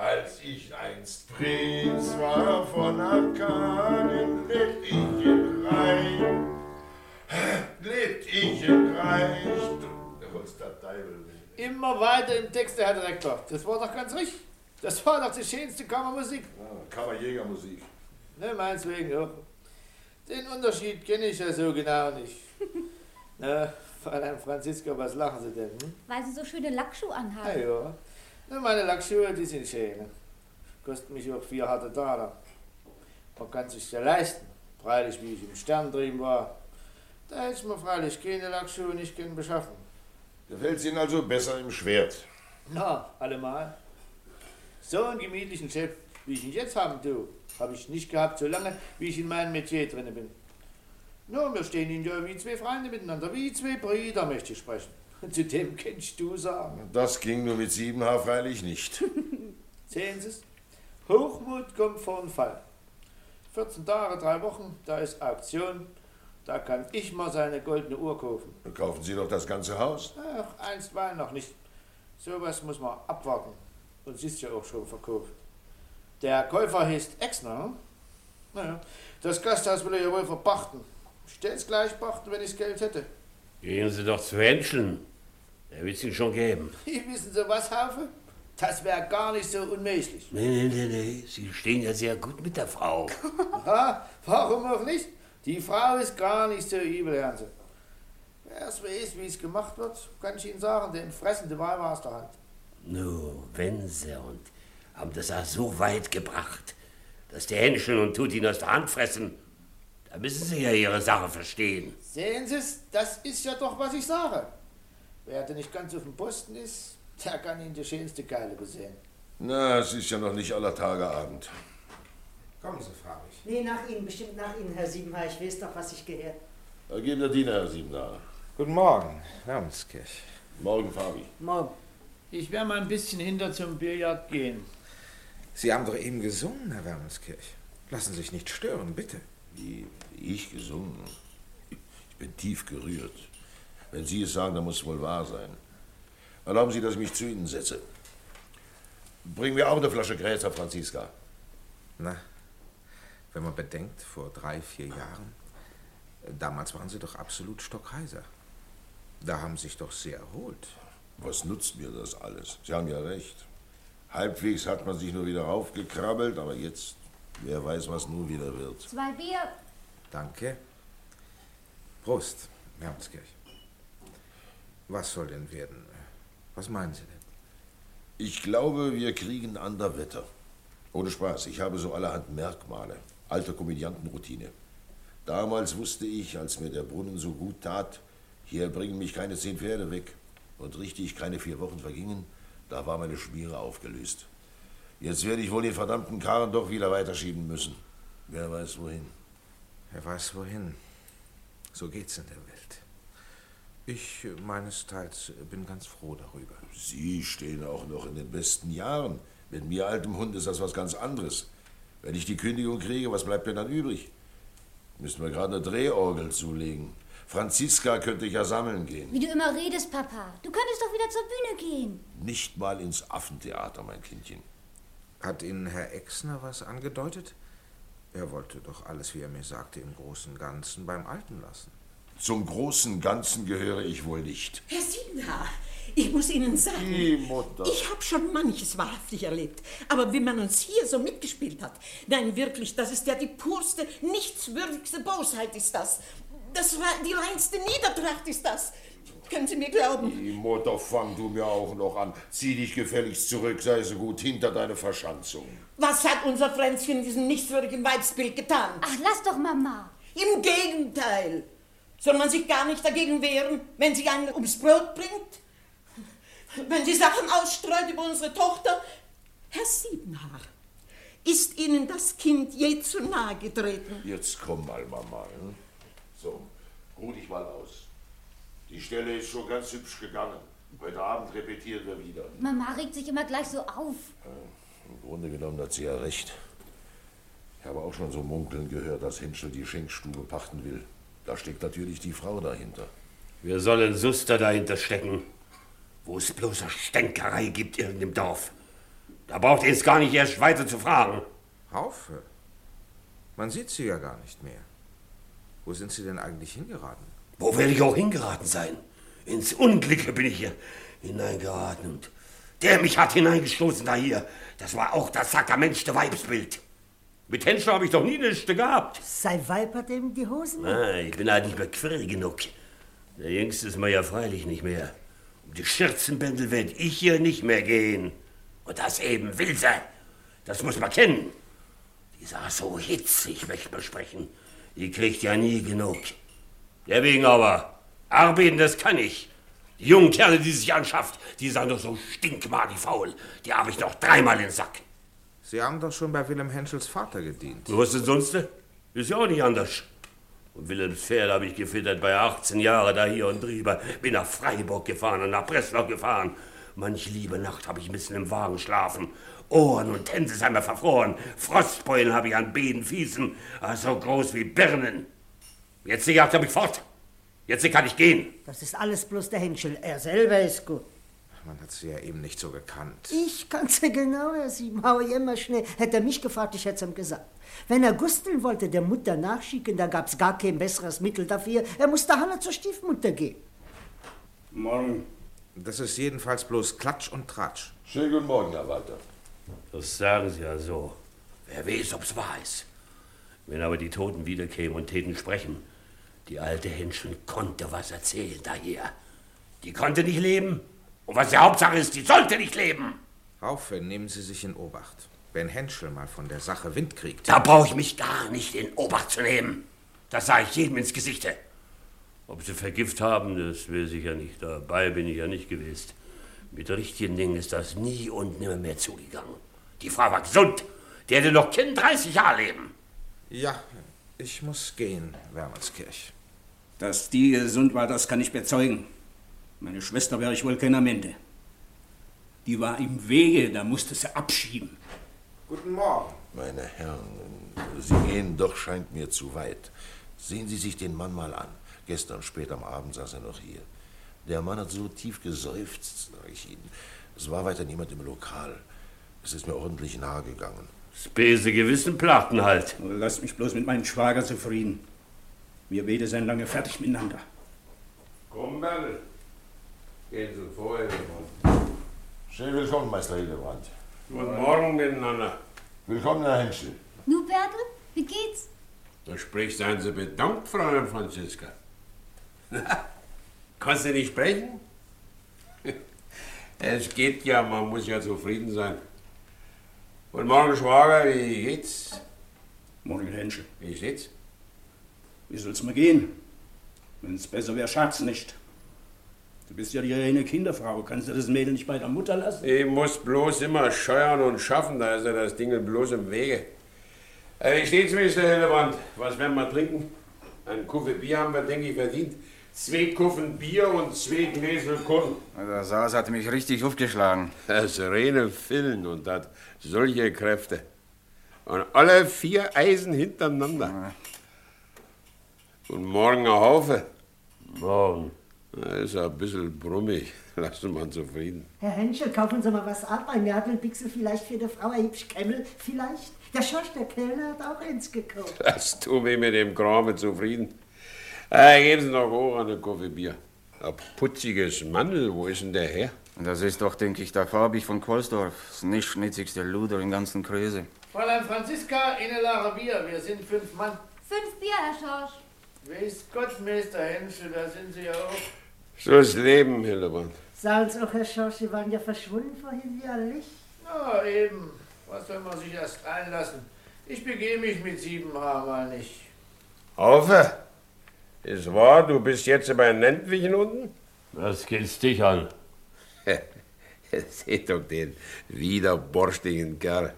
[SPEAKER 11] Als ich einst Prinz war von Arkadien, lebt ich in Reich. Lebt ich in Reichtum. Was der Teufel.
[SPEAKER 12] Immer weiter im Texte, Herr Direktor. Das war doch ganz richtig. Das war doch die schönste Kammermusik.
[SPEAKER 11] Ja, Kammerjägermusik.
[SPEAKER 12] Ne, meins wegen, ja. Den Unterschied kenne ich ja so genau nicht. Na, Fräulein Franziska, was lachen Sie denn? Hm?
[SPEAKER 10] Weil sie so schöne Lackschuhe
[SPEAKER 12] Ja,
[SPEAKER 10] anhaben.
[SPEAKER 12] Ja. Meine Lackschuhe, die sind schön. Kosten mich auch vier harte Taler. Man kann sich ja leisten. Freilich, wie ich im Stern drin war. Da hätte ich mir freilich keine Lackschuhe nicht können beschaffen.
[SPEAKER 11] Gefällt Ihnen also besser im Schwert?
[SPEAKER 12] Na, allemal. So einen gemütlichen Chef, wie ich ihn jetzt haben tue, habe ich nicht gehabt, so lange, wie ich in meinem Metier drin bin. Nur, wir stehen in ja wie zwei Freunde miteinander, wie zwei Brüder, möchte ich sprechen. Und zu dem kennst du sagen.
[SPEAKER 11] Das ging nur mit sieben Haar freilich nicht.
[SPEAKER 12] Sehen Sie es? Hochmut kommt vor den Fall. 14 Tage, drei Wochen, da ist Auktion. Da kann ich mal seine goldene Uhr kaufen.
[SPEAKER 11] Dann kaufen Sie doch das ganze Haus.
[SPEAKER 12] Ach, einstweilen noch nicht. Sowas muss man abwarten. Und sie ist ja auch schon verkauft. Der Käufer heißt Exner. Hm? Naja, das Gasthaus will er ja wohl verpachten. Stell's gleich pachten, wenn ich Geld hätte.
[SPEAKER 8] Gehen Sie doch zu Henscheln. Er wird es Ihnen schon geben.
[SPEAKER 12] Wissen Sie was, Haufe? Das wäre gar nicht so unmöglich.
[SPEAKER 8] Nee, nee, nee, nee. Sie stehen ja sehr gut mit der Frau.
[SPEAKER 12] Ha, warum auch nicht? Die Frau ist gar nicht so übel, Herrn Sie. Wer es weiß, wie es gemacht wird, kann ich Ihnen sagen, den fressende Weih war es der Hand.
[SPEAKER 8] Nu, wenn Sie und haben das auch so weit gebracht, dass die Hähnchen und tut ihn aus der Hand fressen, da müssen Sie ja Ihre Sache verstehen.
[SPEAKER 12] Sehen Sie es, das ist ja doch, was ich sage. Wer da nicht ganz auf dem Posten ist, der kann Ihnen die schönste Keile besehen.
[SPEAKER 11] Na, es ist ja noch nicht aller Tage Abend.
[SPEAKER 13] Kommen Sie, Frau. Nee, nach Ihnen, bestimmt nach Ihnen, Herr Siebenhaar. Ich weiß doch, was ich gehört.
[SPEAKER 11] Da geben der Diener, Herr Siebenaar.
[SPEAKER 9] Guten Morgen, Hermskirch.
[SPEAKER 11] Morgen, Fabi.
[SPEAKER 12] Morgen. Ich werde mal ein bisschen hinter zum Billard gehen.
[SPEAKER 9] Sie haben doch eben gesungen, Herr Wermelskirch. Lassen Sie sich nicht stören, bitte.
[SPEAKER 11] Wie ich gesungen? Ich bin tief gerührt. Wenn Sie es sagen, dann muss es wohl wahr sein. Erlauben Sie, dass ich mich zu Ihnen setze. Bringen wir auch eine Flasche Gräser, Franziska.
[SPEAKER 9] Na, wenn man bedenkt, vor drei, vier Jahren, äh, damals waren Sie doch absolut stockheiser. Da haben Sie sich doch sehr erholt.
[SPEAKER 11] Was nutzt mir das alles? Sie haben ja recht. Halbwegs hat man sich nur wieder raufgekrabbelt, aber jetzt, wer weiß, was nun wieder wird.
[SPEAKER 10] Zwei Bier.
[SPEAKER 9] Danke. Prost, Hermskirch. Was soll denn werden? Was meinen Sie denn?
[SPEAKER 11] Ich glaube, wir kriegen ander Wetter. Ohne Spaß, ich habe so allerhand Merkmale. Alte Komödiantenroutine. Damals wusste ich, als mir der Brunnen so gut tat, hier bringen mich keine zehn Pferde weg. Und richtig keine vier Wochen vergingen, da war meine Schmiere aufgelöst. Jetzt werde ich wohl den verdammten Karren doch wieder weiterschieben müssen. Wer weiß wohin.
[SPEAKER 9] Wer weiß wohin. So geht's in der Welt. Ich äh, meinesteils bin ganz froh darüber.
[SPEAKER 11] Sie stehen auch noch in den besten Jahren. Mit mir altem Hund ist das was ganz anderes. Wenn ich die Kündigung kriege, was bleibt denn dann übrig? Müssten wir gerade eine Drehorgel zulegen. Franziska könnte ich ja sammeln gehen.
[SPEAKER 10] Wie du immer redest, Papa. Du könntest doch wieder zur Bühne gehen.
[SPEAKER 11] Nicht mal ins Affentheater, mein Kindchen.
[SPEAKER 9] Hat Ihnen Herr Exner was angedeutet? Er wollte doch alles, wie er mir sagte, im Großen und Ganzen beim Alten lassen.
[SPEAKER 11] Zum großen Ganzen gehöre ich wohl nicht.
[SPEAKER 17] Herr Siebenhaar, ich muss Ihnen sagen,
[SPEAKER 11] Die Mutter.
[SPEAKER 17] ich habe schon manches wahrhaftig erlebt. Aber wie man uns hier so mitgespielt hat, nein, wirklich, das ist ja die purste, nichtswürdigste Bosheit ist das. Das war die reinste Niedertracht ist das. Können Sie mir glauben?
[SPEAKER 11] Die Mutter, fang du mir auch noch an. Zieh dich gefälligst zurück, sei so gut hinter deine Verschanzung.
[SPEAKER 17] Was hat unser Fränzchen in diesem nichtswürdigen Weibsbild getan?
[SPEAKER 10] Ach, lass doch Mama.
[SPEAKER 17] Im Gegenteil. Soll man sich gar nicht dagegen wehren, wenn sie einen ums Brot bringt? Wenn sie Sachen ausstreut über unsere Tochter? Herr Siebenhaar, ist Ihnen das Kind je zu nahe getreten?
[SPEAKER 11] Jetzt komm mal, Mama. Hm? So, ruh dich mal aus. Die Stelle ist schon ganz hübsch gegangen. Heute Abend repetieren wir wieder.
[SPEAKER 10] Mama regt sich immer gleich so auf.
[SPEAKER 11] Im Grunde genommen hat sie ja recht. Ich habe auch schon so munkeln gehört, dass Henschel die Schenkstube pachten will. Da steckt natürlich die Frau dahinter.
[SPEAKER 8] Wir sollen Suster dahinter stecken, wo es bloße Stänkerei gibt irgendeinem Dorf. Da braucht ihr es gar nicht erst weiter zu fragen.
[SPEAKER 9] Haufe. Man sieht sie ja gar nicht mehr. Wo sind Sie denn eigentlich hingeraten?
[SPEAKER 8] Wo werde ich auch hingeraten sein? Ins Unglücke bin ich hier hineingeraten und der mich hat hineingestoßen da hier, das war auch das sakramentschte Weibsbild. Mit Henschel habe ich doch nie nichts gehabt.
[SPEAKER 13] Sei Weib hat eben die Hosen.
[SPEAKER 8] Ah, ich bin halt nicht mehr quirl genug. Der Jüngste ist mir ja freilich nicht mehr. Um die Schürzenbändel werd ich hier nicht mehr gehen. Und das eben will sie. Das muss man kennen. Die sah so hitzig, möchte man sprechen. Die kriegt ja nie genug. Deswegen aber, arbeiten, das kann ich. Die jungen Kerle, die sich anschafft, die sind doch so stinkmadig faul. Die habe ich noch dreimal in den Sack.
[SPEAKER 9] Sie haben doch schon bei Wilhelm Henschels Vater gedient.
[SPEAKER 8] Was denn sonst? Ist ja auch nicht anders. Und Wilhelms Pferd habe ich gefüttert bei 18 Jahren da hier und drüber. Bin nach Freiburg gefahren und nach Breslau gefahren. Manch liebe Nacht habe ich ein bisschen im Wagen schlafen. Ohren und Tänze sind mir verfroren. Frostbeulen habe ich an Beinen, Füßen, ah, so groß wie Birnen. Jetzt die Jagd habe ich fort. Jetzt kann ich gehen.
[SPEAKER 13] Das ist alles bloß der Henschel. Er selber ist gut.
[SPEAKER 9] Man hat sie ja eben nicht so gekannt.
[SPEAKER 13] Ich kann's ja genau, Herr Siebenhauer, immer schnell. Hätte er mich gefragt, ich hätte ihm gesagt. Wenn er Gusteln wollte, der Mutter nachschicken, da gab's gar kein besseres Mittel dafür. Er musste Hanna zur Stiefmutter gehen.
[SPEAKER 16] Morgen.
[SPEAKER 9] Das ist jedenfalls bloß Klatsch und Tratsch.
[SPEAKER 11] Schönen guten Morgen, Herr Walter.
[SPEAKER 8] Das sagen Sie ja so. Wer weiß, ob's wahr ist. Wenn aber die Toten wiederkämen und täten sprechen, die alte Henschen konnte was erzählen daher. Die konnte nicht leben. Und was die Hauptsache ist, die sollte nicht leben.
[SPEAKER 9] Haufe, nehmen Sie sich in Obacht. Wenn Henschel mal von der Sache Wind kriegt.
[SPEAKER 8] Da brauche ich mich gar nicht in Obacht zu nehmen. Das sage ich jedem ins Gesicht. Ob sie Vergift haben, das weiß ich ja nicht. Dabei bin ich ja nicht gewesen. Mit richtigen Dingen ist das nie und nimmer mehr zugegangen. Die Frau war gesund. Die hätte noch Kind 30 Jahre leben.
[SPEAKER 9] Ja, ich muss gehen, Wermelskirch.
[SPEAKER 16] Dass die gesund war, das kann ich bezeugen. Meine Schwester wäre ich wohl keiner Mente. Die war im Wege, da musste sie abschieben.
[SPEAKER 9] Guten Morgen.
[SPEAKER 11] Meine Herren, Sie gehen doch, scheint mir zu weit. Sehen Sie sich den Mann mal an. Gestern spät am Abend saß er noch hier. Der Mann hat so tief geseufzt, sag ich Ihnen. Es war weiter niemand im Lokal. Es ist mir ordentlich nahe gegangen.
[SPEAKER 8] Böse Gewissen plachten halt.
[SPEAKER 16] Lasst mich bloß mit meinem Schwager zufrieden. Wir beide sind lange fertig miteinander.
[SPEAKER 6] Komm, Bertel. Gehen Sie vorher.
[SPEAKER 11] Schön willkommen, Meister Hildebrand.
[SPEAKER 6] Guten Morgen miteinander.
[SPEAKER 11] Willkommen, Herr Henschel.
[SPEAKER 10] Nu, Bertel, wie geht's?
[SPEAKER 6] Da spricht seien Sie bedankt, Fräulein Franziska. Kannst du nicht sprechen? Es geht ja, man muss ja zufrieden sein. Guten Morgen, Schwager, wie geht's?
[SPEAKER 16] Morgen, Henschel.
[SPEAKER 6] Wie steht's?
[SPEAKER 16] Wie soll's mir gehen? Wenn's besser wäre, schad's nicht. Du bist ja die reine Kinderfrau. Kannst du das Mädel nicht bei der Mutter lassen?
[SPEAKER 6] Ich muss bloß immer scheuern und schaffen, da ist ja das Ding bloß im Wege. Äh, Wie steht's, Mr. Hillebrand? Was werden wir trinken? Ein Kuffe Bier haben wir, denke ich, verdient. Zwei Kuffen Bier und zwei Gläser Korn.
[SPEAKER 15] Der Saas hat mich richtig aufgeschlagen.
[SPEAKER 6] Das reine Fillen und hat solche Kräfte. Und alle vier Eisen hintereinander. Und morgen ein Haufe. Morgen. Ist ein bisschen brummig. Lassen wir ihn zufrieden.
[SPEAKER 13] Herr Henschel, kaufen Sie mal was ab. Ein Nadelpixel vielleicht für die Frau, ein hübsch Kremmel vielleicht. Der Schorsch, der Kellner, hat auch eins gekauft.
[SPEAKER 6] Das tut mir mit dem Kram zufrieden. Äh, geben Sie noch auch eine Kaffee Bier. Ein putziges Mandel, wo ist denn der her?
[SPEAKER 15] Das ist doch, denke ich, der Farbig von Kohlsdorf. Das nichtschnitzigste Luder im ganzen Kröse.
[SPEAKER 12] Fräulein Franziska, eine Lache Bier. Wir sind fünf Mann.
[SPEAKER 10] Fünf Bier, Herr Schorsch.
[SPEAKER 12] Weiß Gott, Meister Henschel, da sind Sie ja auch.
[SPEAKER 6] So ist Leben, Hildebrand.
[SPEAKER 13] Sagen Sie auch, Herr Schorsch, Sie waren ja verschwunden vorhin wie ein Licht.
[SPEAKER 12] Na, eben. Was soll man sich erst einlassen? Ich begehe mich mit sieben Haar mal nicht.
[SPEAKER 6] Haufe, ist wahr, du bist jetzt bei Nentwichen unten?
[SPEAKER 8] Was geht's dich an?
[SPEAKER 6] Seht doch den widerborstigen Kerl.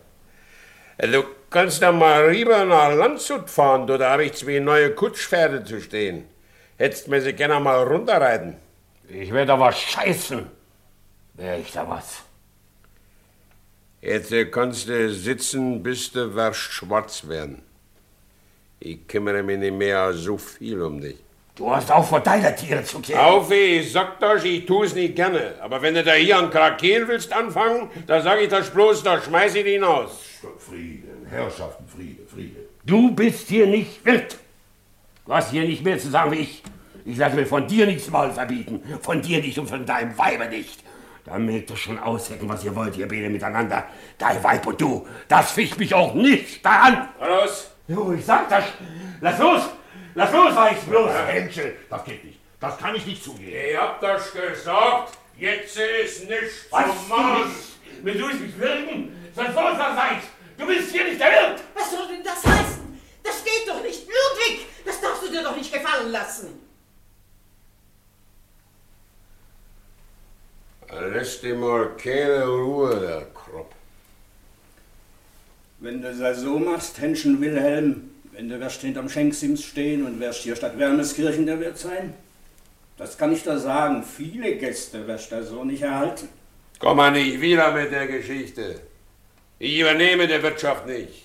[SPEAKER 6] Du kannst da mal rüber nach Landshut fahren, da habe ich zwei neue Kutschpferde zu stehen. Hättest mir sie gerne mal runterreiten.
[SPEAKER 8] Ich werde aber scheißen. Wär ich da was.
[SPEAKER 6] Jetzt äh, kannst du sitzen, bis du wirst schwarz werden. Ich kümmere mich nicht mehr so viel um dich.
[SPEAKER 8] Du hast auch vor deiner Tiere zu kehren.
[SPEAKER 6] Auf, ich sag das, ich tu's nicht gerne. Aber wenn du da hier an Krakeel willst anfangen, da sag ich das bloß, da schmeiß ich dich hinaus.
[SPEAKER 11] Frieden, Herrschaften, Friede, Friede.
[SPEAKER 8] Du bist hier nicht wirt. Du hast hier nicht mehr zu sagen wie ich. Ich lasse mir von dir nichts Maul verbieten. Von dir nicht und von deinem Weibe nicht. Da mögt ihr schon aushecken, was ihr wollt, ihr beide miteinander. Dein Weib und du, das ficht mich auch nicht da an.
[SPEAKER 6] Los!
[SPEAKER 8] Jo, ich sag das. Lass los! Lass los, sag ich bloß!
[SPEAKER 11] Herr Henschel, das geht nicht. Das kann ich nicht zugeben.
[SPEAKER 6] Ich hab das gesagt. Jetzt ist nichts
[SPEAKER 8] Was du
[SPEAKER 6] Machen.
[SPEAKER 8] nicht? Willst du mich wirken? Sonst los, was seid! Du bist hier nicht der Wirt!
[SPEAKER 17] Was soll denn das heißen? Das geht doch nicht. Ludwig, das darfst du dir doch nicht gefallen lassen.
[SPEAKER 6] Lass dir mal keine Ruhe, der Kropp.
[SPEAKER 16] Wenn du das so machst, Henschen Wilhelm, wenn du wirst hinterm Schenksims stehen und wirst hier statt Wermeskirchen der Wirt sein, das kann ich dir sagen, viele Gäste wirst du so nicht erhalten.
[SPEAKER 6] Komm mal nicht wieder mit der Geschichte. Ich übernehme die Wirtschaft nicht.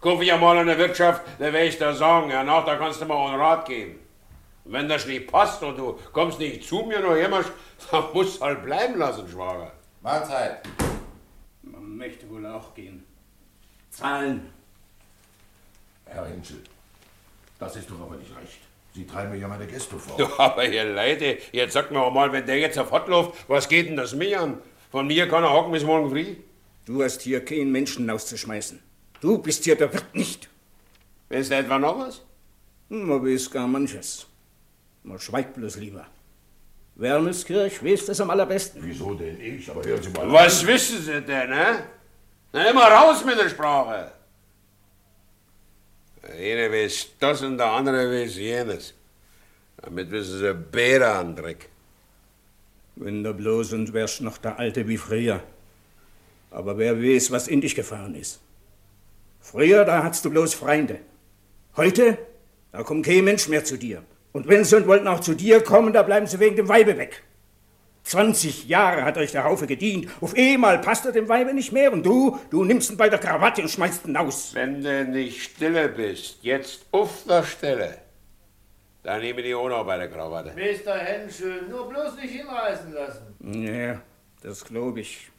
[SPEAKER 6] Kauf ich einmal eine Wirtschaft, dann werde ich dir sagen, ja, nach, da kannst du mir auch einen Rat geben. Und wenn das nicht passt und du kommst nicht zu mir noch immer, dann musst du halt bleiben lassen, Schwager.
[SPEAKER 3] Mahlzeit.
[SPEAKER 16] Man möchte wohl auch gehen. Zahlen.
[SPEAKER 11] Herr Henschel, das ist doch aber nicht recht. Sie treiben mir ja meine Gäste vor.
[SPEAKER 6] Du, aber ihr Leute, jetzt sagt mir auch mal, wenn der jetzt auf Hot läuft, was geht denn das mich an? Von mir kann er hocken bis morgen früh.
[SPEAKER 16] Du hast hier keinen Menschen auszuschmeißen. Du bist hier der Wirt nicht.
[SPEAKER 6] Weißt du etwa noch was?
[SPEAKER 16] Man weiß gar manches. Man schweigt bloß lieber. Wermelskirch weiß das am allerbesten.
[SPEAKER 11] Wieso denn ich? Aber hören Sie mal
[SPEAKER 6] Was
[SPEAKER 11] an.
[SPEAKER 6] wissen Sie denn, ne? Na, immer raus mit der Sprache. Der eine weiß das und der andere weiß jenes. Damit wissen Sie Bäder an Dreck.
[SPEAKER 16] Wenn du bloß und wärst noch der Alte wie früher. Aber wer weiß, was in dich gefahren ist. Früher, da hattest du bloß Freunde. Heute, da kommt kein Mensch mehr zu dir. Und wenn sie und wollten auch zu dir kommen, da bleiben sie wegen dem Weibe weg. 20 Jahre hat euch der Haufe gedient. Auf einmal passt er dem Weibe nicht mehr und du, du nimmst ihn bei der Krawatte und schmeißt ihn aus.
[SPEAKER 6] Wenn du nicht stille bist, jetzt auf der Stelle, dann nehme ich die auch noch bei der Krawatte.
[SPEAKER 12] Mr. Henschel, nur bloß nicht hinreißen lassen.
[SPEAKER 16] Ja, das glaube ich.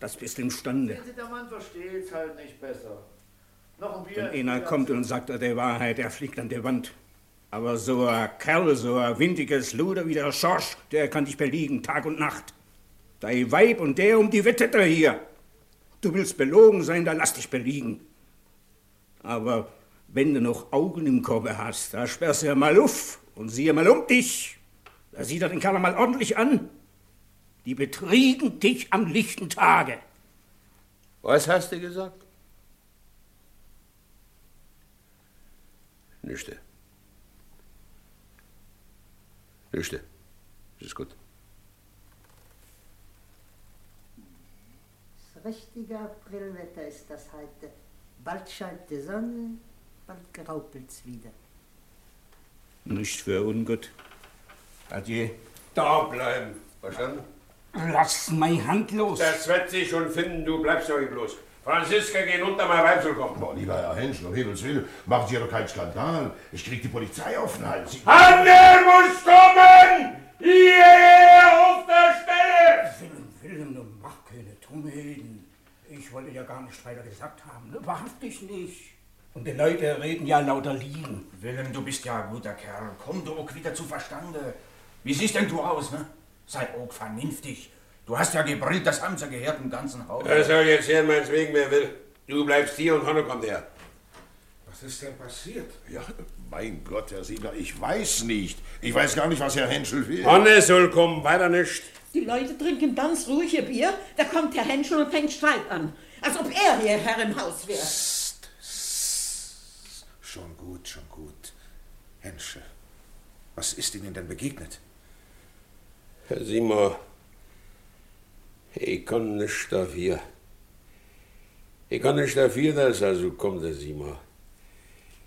[SPEAKER 16] Das bist du imstande.
[SPEAKER 12] Sehen Sie, der Mann versteht's halt nicht besser. Noch ein Bier.
[SPEAKER 16] Wenn einer kommt und sagt er die Wahrheit, der fliegt an die Wand. Aber so ein Kerl, so ein windiges Luder wie der Schorsch, der kann dich beliegen, Tag und Nacht. Dein Weib und der um die wettet er hier. Du willst belogen sein, dann lass dich beliegen. Aber wenn du noch Augen im Korbe hast, da sperrst du ja mal auf und siehe mal um dich. Da sieht er den Kerl mal ordentlich an. Die betriegen dich am lichten Tage.
[SPEAKER 6] Was hast du gesagt? Nichts. Nichts. Ist gut.
[SPEAKER 13] Das richtige Aprilwetter ist das heute. Bald scheint die Sonne, bald graupelt's wieder.
[SPEAKER 16] Nicht für ungut. Adieu.
[SPEAKER 6] Da bleiben. Verstanden?
[SPEAKER 16] Lass meine Hand los.
[SPEAKER 6] Das wird sich schon finden, du bleibst doch hier bloß. Franziska, geh unter, mein Weib soll kommen.
[SPEAKER 11] Boah, lieber Herr Henschel, um Himmels Willen, machen Sie ja doch keinen Skandal. Ich krieg die Polizei auf den Hals. Sie-
[SPEAKER 6] Handel muss kommen! Hierher auf der Stelle!
[SPEAKER 16] Willem, Willem, du mach keine Dummheiten. Ich wollte ja gar nicht weiter gesagt haben. Ne? Wahrhaftig nicht. Und die Leute reden ja lauter Liegen.
[SPEAKER 9] Willem, du bist ja ein guter Kerl. Komm du auch wieder zu Verstande. Wie siehst denn du aus, ne? Sei auch vernünftig. Du hast ja gebrillt, das haben sie gehört im ganzen Haus.
[SPEAKER 6] Er soll jetzt her, meinetwegen, wer will. Du bleibst hier und Hanno kommt her.
[SPEAKER 11] Was ist denn passiert? Ja, mein Gott, Herr Siebler, ich weiß nicht. Ich weiß gar nicht, was Herr Henschel will.
[SPEAKER 6] Hanne soll kommen, weiter nicht.
[SPEAKER 17] Die Leute trinken ganz ruhig ihr Bier, da kommt Herr Henschel und fängt Streit an. Als ob er hier Herr im Haus wäre.
[SPEAKER 9] Schon gut, schon gut. Henschel, was ist Ihnen denn begegnet?
[SPEAKER 6] Herr Simon, ich kann nicht dafür. Ich kann nicht dafür, dass er so kommt, Herr Simon.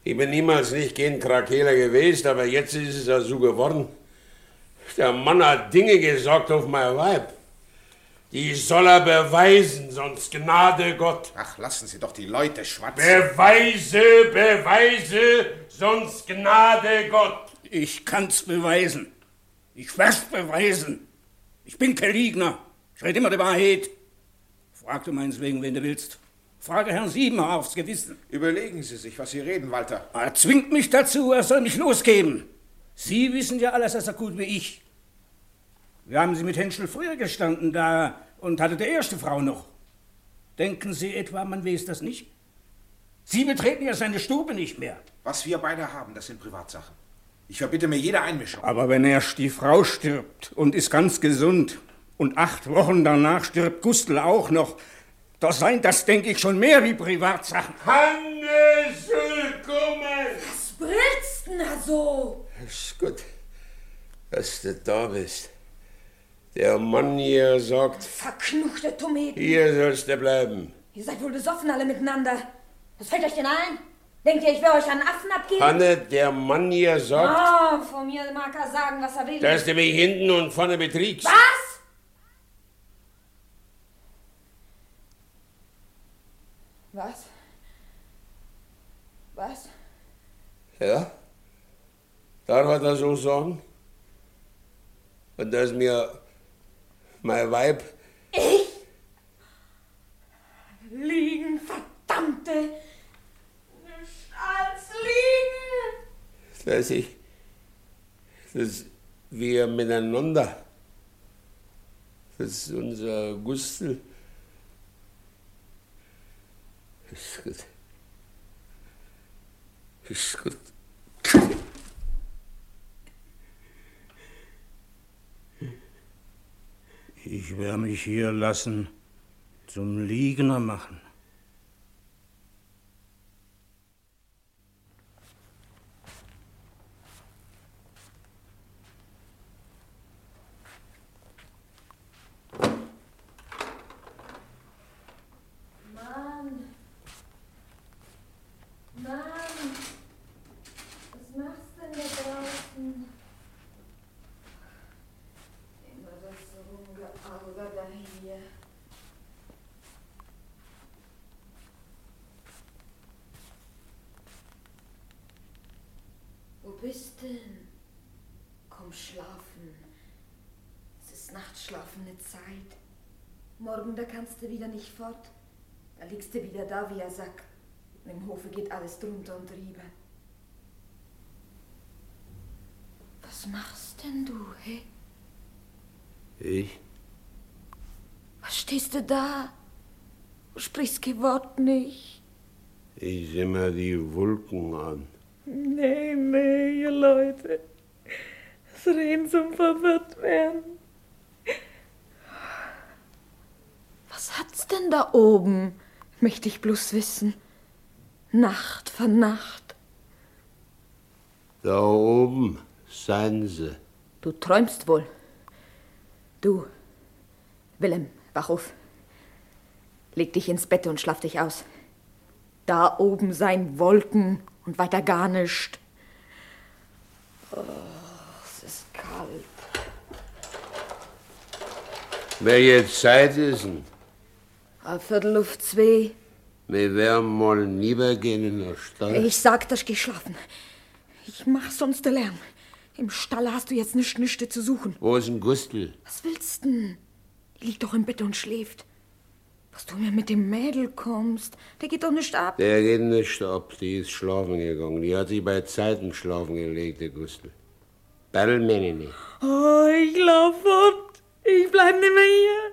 [SPEAKER 6] Ich bin niemals nicht gegen Krakeler gewesen, aber jetzt ist es ja so geworden. Der Mann hat Dinge gesagt auf mein Weib. Die soll er beweisen, sonst Gnade Gott.
[SPEAKER 9] Ach, lassen Sie doch die Leute schwatzen.
[SPEAKER 6] Beweise, Beweise, sonst Gnade Gott.
[SPEAKER 16] Ich kann's beweisen. Ich werd's beweisen. Ich bin kein Liegner. Ich rede immer die Wahrheit. Frag du meineswegen, wen du willst. Frage Herrn Siebenhaar aufs Gewissen.
[SPEAKER 9] Überlegen Sie sich, was Sie reden, Walter.
[SPEAKER 16] Er zwingt mich dazu, er soll mich losgeben. Sie wissen ja alles so gut wie ich. Wir haben Sie mit Henschel früher gestanden da und hatte der erste Frau noch. Denken Sie etwa, man weiß das nicht? Sie betreten ja seine Stube nicht mehr.
[SPEAKER 9] Was wir beide haben, das sind Privatsachen. Ich verbitte mir jede Einmischung.
[SPEAKER 16] Aber wenn erst die Frau stirbt und ist ganz gesund und acht Wochen danach stirbt Gustl auch noch, da seien das, denke ich, schon mehr wie Privatsachen.
[SPEAKER 6] Hanne soll kommen.
[SPEAKER 5] Was brillst denn da so?
[SPEAKER 6] Ist gut, dass du da bist. Der Mann hier sagt,
[SPEAKER 5] Verknuchte Tometen.
[SPEAKER 6] hier sollst du bleiben.
[SPEAKER 5] Ihr seid wohl besoffen alle miteinander. Was fällt euch denn ein? Denkt ihr, ich will euch an Affen abgeben?
[SPEAKER 6] Hanne, der Mann hier sagt,
[SPEAKER 5] Ah, von mir mag er sagen, was er will.
[SPEAKER 6] dass du mich hinten und vorne betriegst.
[SPEAKER 5] Was? Was? Was?
[SPEAKER 6] Ja? Darf er das so sagen? Und dass mir mein Weib,
[SPEAKER 5] Ich? Liegen, verdammte! Nicht als liegen!
[SPEAKER 6] Dass ich dass wir miteinander, dass unser Gustl. Ist gut. Ist gut.
[SPEAKER 16] Ich werde mich hier lassen zum Liegner machen.
[SPEAKER 18] Mann. Mann. Was machst du denn da draußen? Immer das Rumgeauge da hier. Wo bist denn? Komm schlafen. Es ist nachtschlafene Zeit. Morgen, da kannst du wieder nicht fort. Da liegst du wieder da wie ein Sack. Und im Hofe geht alles drunter und drüber. Was machst denn du, hä?
[SPEAKER 6] Ich?
[SPEAKER 18] Was stehst du da? Du sprichst kein Wort nicht.
[SPEAKER 6] Ich seh mir die Wolken an.
[SPEAKER 18] Nee, nee, ihr Leute. Das Reden zum verwirrt werden. Was hat's denn da oben? Möchte ich bloß wissen. Nacht für Nacht.
[SPEAKER 6] Da oben seien sie.
[SPEAKER 2] Du träumst wohl. Du, Willem, wach auf. Leg dich ins Bett und schlaf dich aus. Da oben sein Wolken und weiter gar nischt. Oh, es ist kalt.
[SPEAKER 6] Welche Zeit ist denn?
[SPEAKER 2] Ein Viertel auf zwei.
[SPEAKER 6] Wir werden mal niedergehen in der Stadt.
[SPEAKER 2] Ich sag, dass ich geh schlafen. Ich mach sonst den Lärm. Im Stall hast du jetzt nichts nichts zu suchen.
[SPEAKER 6] Wo ist denn Gustl?
[SPEAKER 2] Was willst denn? Die liegt doch im Bett und schläft. Was du mir mit dem Mädel kommst, der geht doch nicht ab.
[SPEAKER 6] Der geht nicht ab, die ist schlafen gegangen. Die hat sich bei Zeiten schlafen gelegt, der Gustl. Battle meine nicht.
[SPEAKER 18] Oh, ich lauf fort. Ich bleib nicht mehr hier.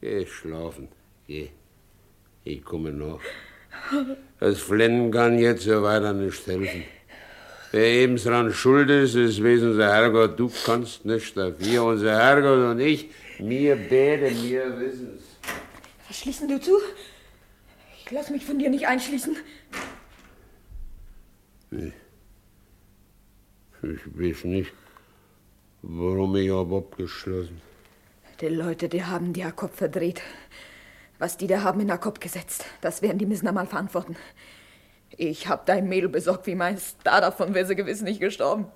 [SPEAKER 6] Geh schlafen, geh. Ich komme noch. Das Flennen kann jetzt so weiter nicht helfen. Wer eben dran schuld ist, ist wes unser Herrgott. Du kannst nicht dafür. Unser Herrgott und ich, mir beide, mir wissen's.
[SPEAKER 2] Was schließen du zu? Ich lass mich von dir nicht einschließen.
[SPEAKER 6] Ich, ich weiß nicht, warum ich hab abgeschlossen.
[SPEAKER 2] Die Leute, die haben dir Kopf verdreht. Was die da haben in den Kopf gesetzt, das werden die müssen einmal verantworten. Ich hab dein Mädel besorgt wie meinst. Da davon wäre sie gewiss nicht gestorben.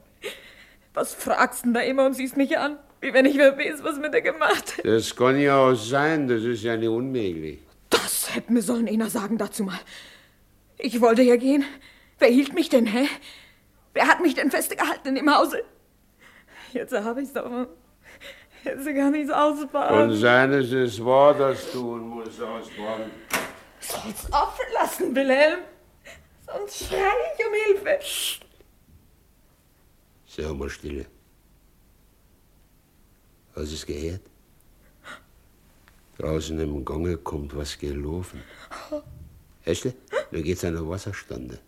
[SPEAKER 2] Was fragst denn da immer und siehst mich an? Wie wenn ich wer weiß, was mit dir gemacht hätte.
[SPEAKER 6] Das kann ja auch sein, das ist ja nicht unmöglich.
[SPEAKER 2] Das hätte mir sollen einer sagen dazu mal. Ich wollte ja gehen. Wer hielt mich denn, hä? Wer hat mich denn festgehalten in dem Hause? Jetzt hab ich's doch. Jetzt kann ich's ausbaden.
[SPEAKER 6] Und seines ist wahr, das tun muss ausbaden.
[SPEAKER 18] Soll's offen lassen, Wilhelm. Sonst schrei ich um Hilfe.
[SPEAKER 6] Sei mal stille. Hast du es gehört? Draußen im Gange kommt was gelaufen. Hörst du? Da geht's an der Wasserstande.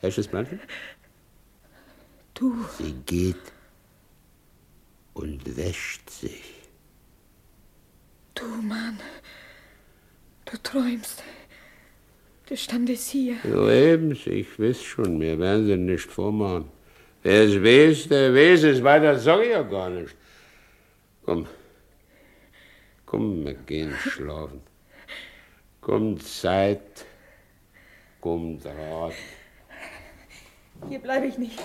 [SPEAKER 6] Hörst du das Planschen?
[SPEAKER 2] Du.
[SPEAKER 6] Sie geht und wäscht sich.
[SPEAKER 2] Du, Mann. Du träumst. Du standest hier.
[SPEAKER 6] Ja, eben, ich weiß schon, wir werden sie nicht vormachen. Wer es weiß, der weiß es, weiter sag ich ja gar nicht. Komm, komm, wir gehen schlafen. Kommt Zeit, kommt Rat.
[SPEAKER 18] Hier bleibe ich nicht.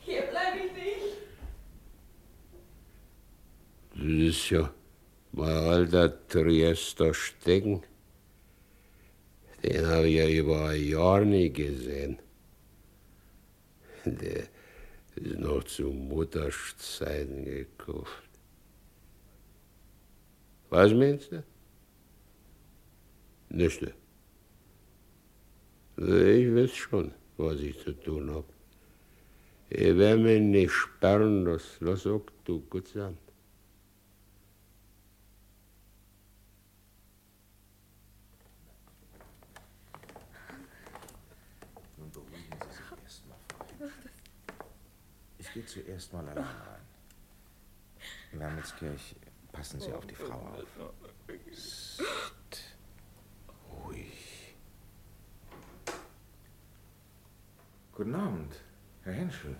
[SPEAKER 18] Hier bleibe ich nicht.
[SPEAKER 6] Das ist ja mein alter Triester Stecken. Den habe ich ja über ein Jahr nicht gesehen. Der ist noch zu Mutterszeiten gekauft. Was meinst du? Nichts. Ich weiß schon, was ich zu tun hab. Ich werde mich nicht sperren, das lass auch du gut sein.
[SPEAKER 9] Nun beruhigen Sie sich erstmal, Frau Henschel. Gehe zuerst mal allein rein. Wermelskirch, passen Sie auf die Frau auf. Psst. Ruhig. Guten Abend, Herr Henschel.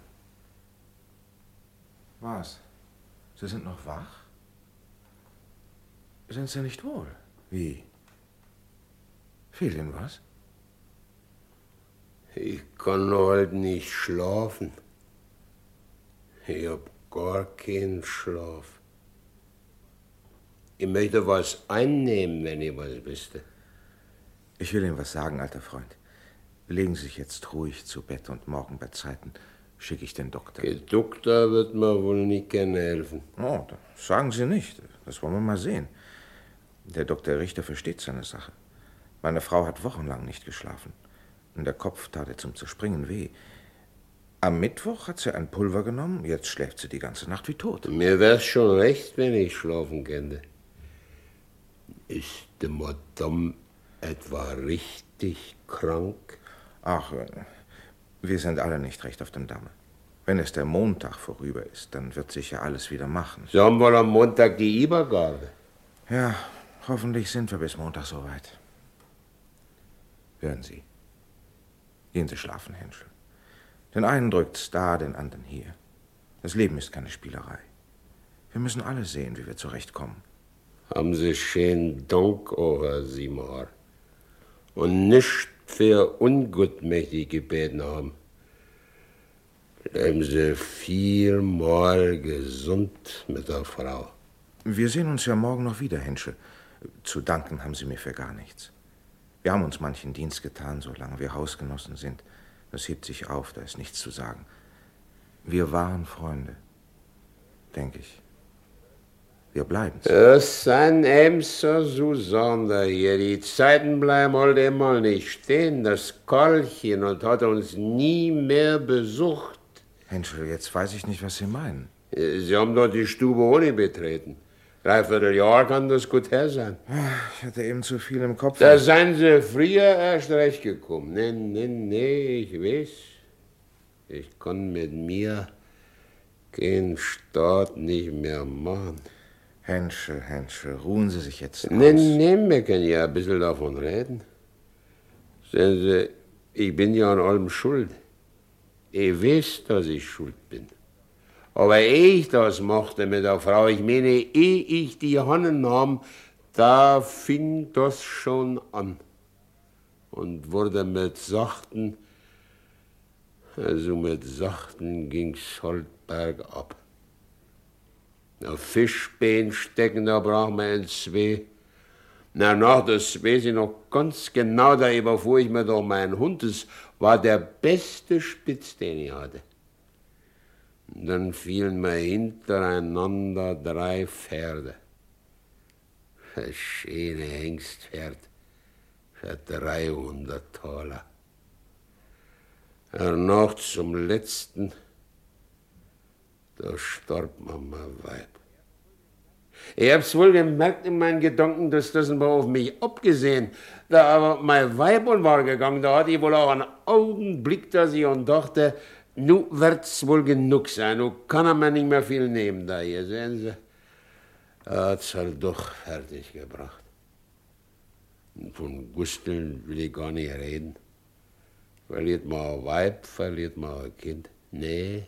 [SPEAKER 9] Was? Sie sind noch wach? Sind Sie nicht wohl? Wie? Fehlt Ihnen was?
[SPEAKER 6] Ich kann heute nicht schlafen. Ich hab gar keinen Schlaf. Ich möchte was einnehmen, wenn ich was wüsste.
[SPEAKER 9] Ich will Ihnen was sagen, alter Freund. Legen Sie sich jetzt ruhig zu Bett und morgen bei Zeiten schicke ich den Doktor.
[SPEAKER 6] Der Doktor wird mir wohl nicht gerne helfen.
[SPEAKER 9] Oh, sagen Sie nicht. Das wollen wir mal sehen. Der Dr. Richter versteht seine Sache. Meine Frau hat wochenlang nicht geschlafen. Und der Kopf tat ihr zum Zerspringen weh. Am Mittwoch hat sie ein Pulver genommen, jetzt schläft sie die ganze Nacht wie tot.
[SPEAKER 6] Mir wär's schon recht, wenn ich schlafen könnte. Ist die Madame etwa richtig krank?
[SPEAKER 9] Ach, äh, wir sind alle nicht recht auf dem Damme. Wenn es der Montag vorüber ist, dann wird sich ja alles wieder machen.
[SPEAKER 6] Sie haben wohl am Montag die Übergabe.
[SPEAKER 9] Ja, hoffentlich sind wir bis Montag soweit. Hören Sie. Gehen Sie schlafen, Henschel. Den einen drückt's da, den anderen hier. Das Leben ist keine Spielerei. Wir müssen alle sehen, wie wir zurechtkommen.
[SPEAKER 6] Haben Sie schön Dank, Herr Simar. Und nicht für ungutmächtig gebeten haben. Bleiben Sie viermal gesund mit der Frau.
[SPEAKER 9] Wir sehen uns ja morgen noch wieder, Henschel. Zu danken haben Sie mir für gar nichts. Wir haben uns manchen Dienst getan, solange wir Hausgenossen sind. Das hebt sich auf, da ist nichts zu sagen. Wir waren Freunde, denke ich. Wir bleiben's.
[SPEAKER 6] Es sind eben so Susanne hier. Die Zeiten bleiben halt immer nicht stehen. Das Karlchen und hat uns nie mehr besucht.
[SPEAKER 9] Henschel, jetzt weiß ich nicht, was Sie meinen.
[SPEAKER 6] Sie haben dort die Stube ohne betreten. Dreiviertel Jahr kann das gut her sein.
[SPEAKER 9] Ich hatte eben zu viel im Kopf.
[SPEAKER 6] Da seien Sie früher erst recht gekommen. Nee, nee, nee, ich weiß. Ich kann mit mir keinen Staat nicht mehr machen.
[SPEAKER 9] Henschel, Henschel, ruhen Sie sich jetzt aus.
[SPEAKER 6] Nee, nee, wir können ja ein bisschen davon reden. Sehen Sie, ich bin ja an allem schuld. Ich weiß, dass ich schuld bin. Aber ehe ich das machte mit der Frau, ich meine, ehe ich die Hand nahm, da fing das schon an und wurde mit sachten, also mit sachten ging's halt bergab. Na, Fischbein stecken, da braucht man ein zwei. Na, nach das weiß ich noch ganz genau, da überfuhr ich mir doch meinen Hund. Das war der beste Spitz, den ich hatte. Und dann fielen mir hintereinander drei Pferde. Ein schöne Hengstpferd für 300 Taler. Noch zum letzten, da starb mein Weib. Ich hab's wohl gemerkt in meinen Gedanken, dass das mal auf mich abgesehen. Da aber mein Weib war gegangen, da hatte ich wohl auch einen Augenblick, dass ich und dachte, nu wird's wohl genug sein, nu kann er mir nicht mehr viel nehmen da hier, sehen Sie. Er hat's halt doch fertig gebracht. Von Gusteln will ich gar nicht reden. Verliert man ein Weib, verliert man ein Kind. Nee,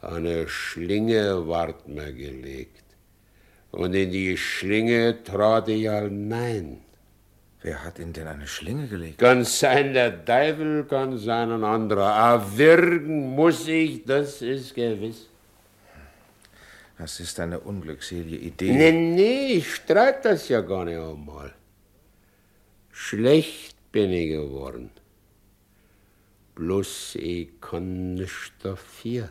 [SPEAKER 6] eine Schlinge ward mir gelegt. Und in die Schlinge trat ich hinein.
[SPEAKER 9] Wer hat Ihnen denn eine Schlinge gelegt?
[SPEAKER 6] Kann sein der Teufel, kann sein ein anderer. Erwürgen muss ich, das ist gewiss.
[SPEAKER 9] Das ist eine unglückselige Idee.
[SPEAKER 6] Nee, nee, ich streite das ja gar nicht einmal. Schlecht bin ich geworden. Bloß ich kann nicht dafür.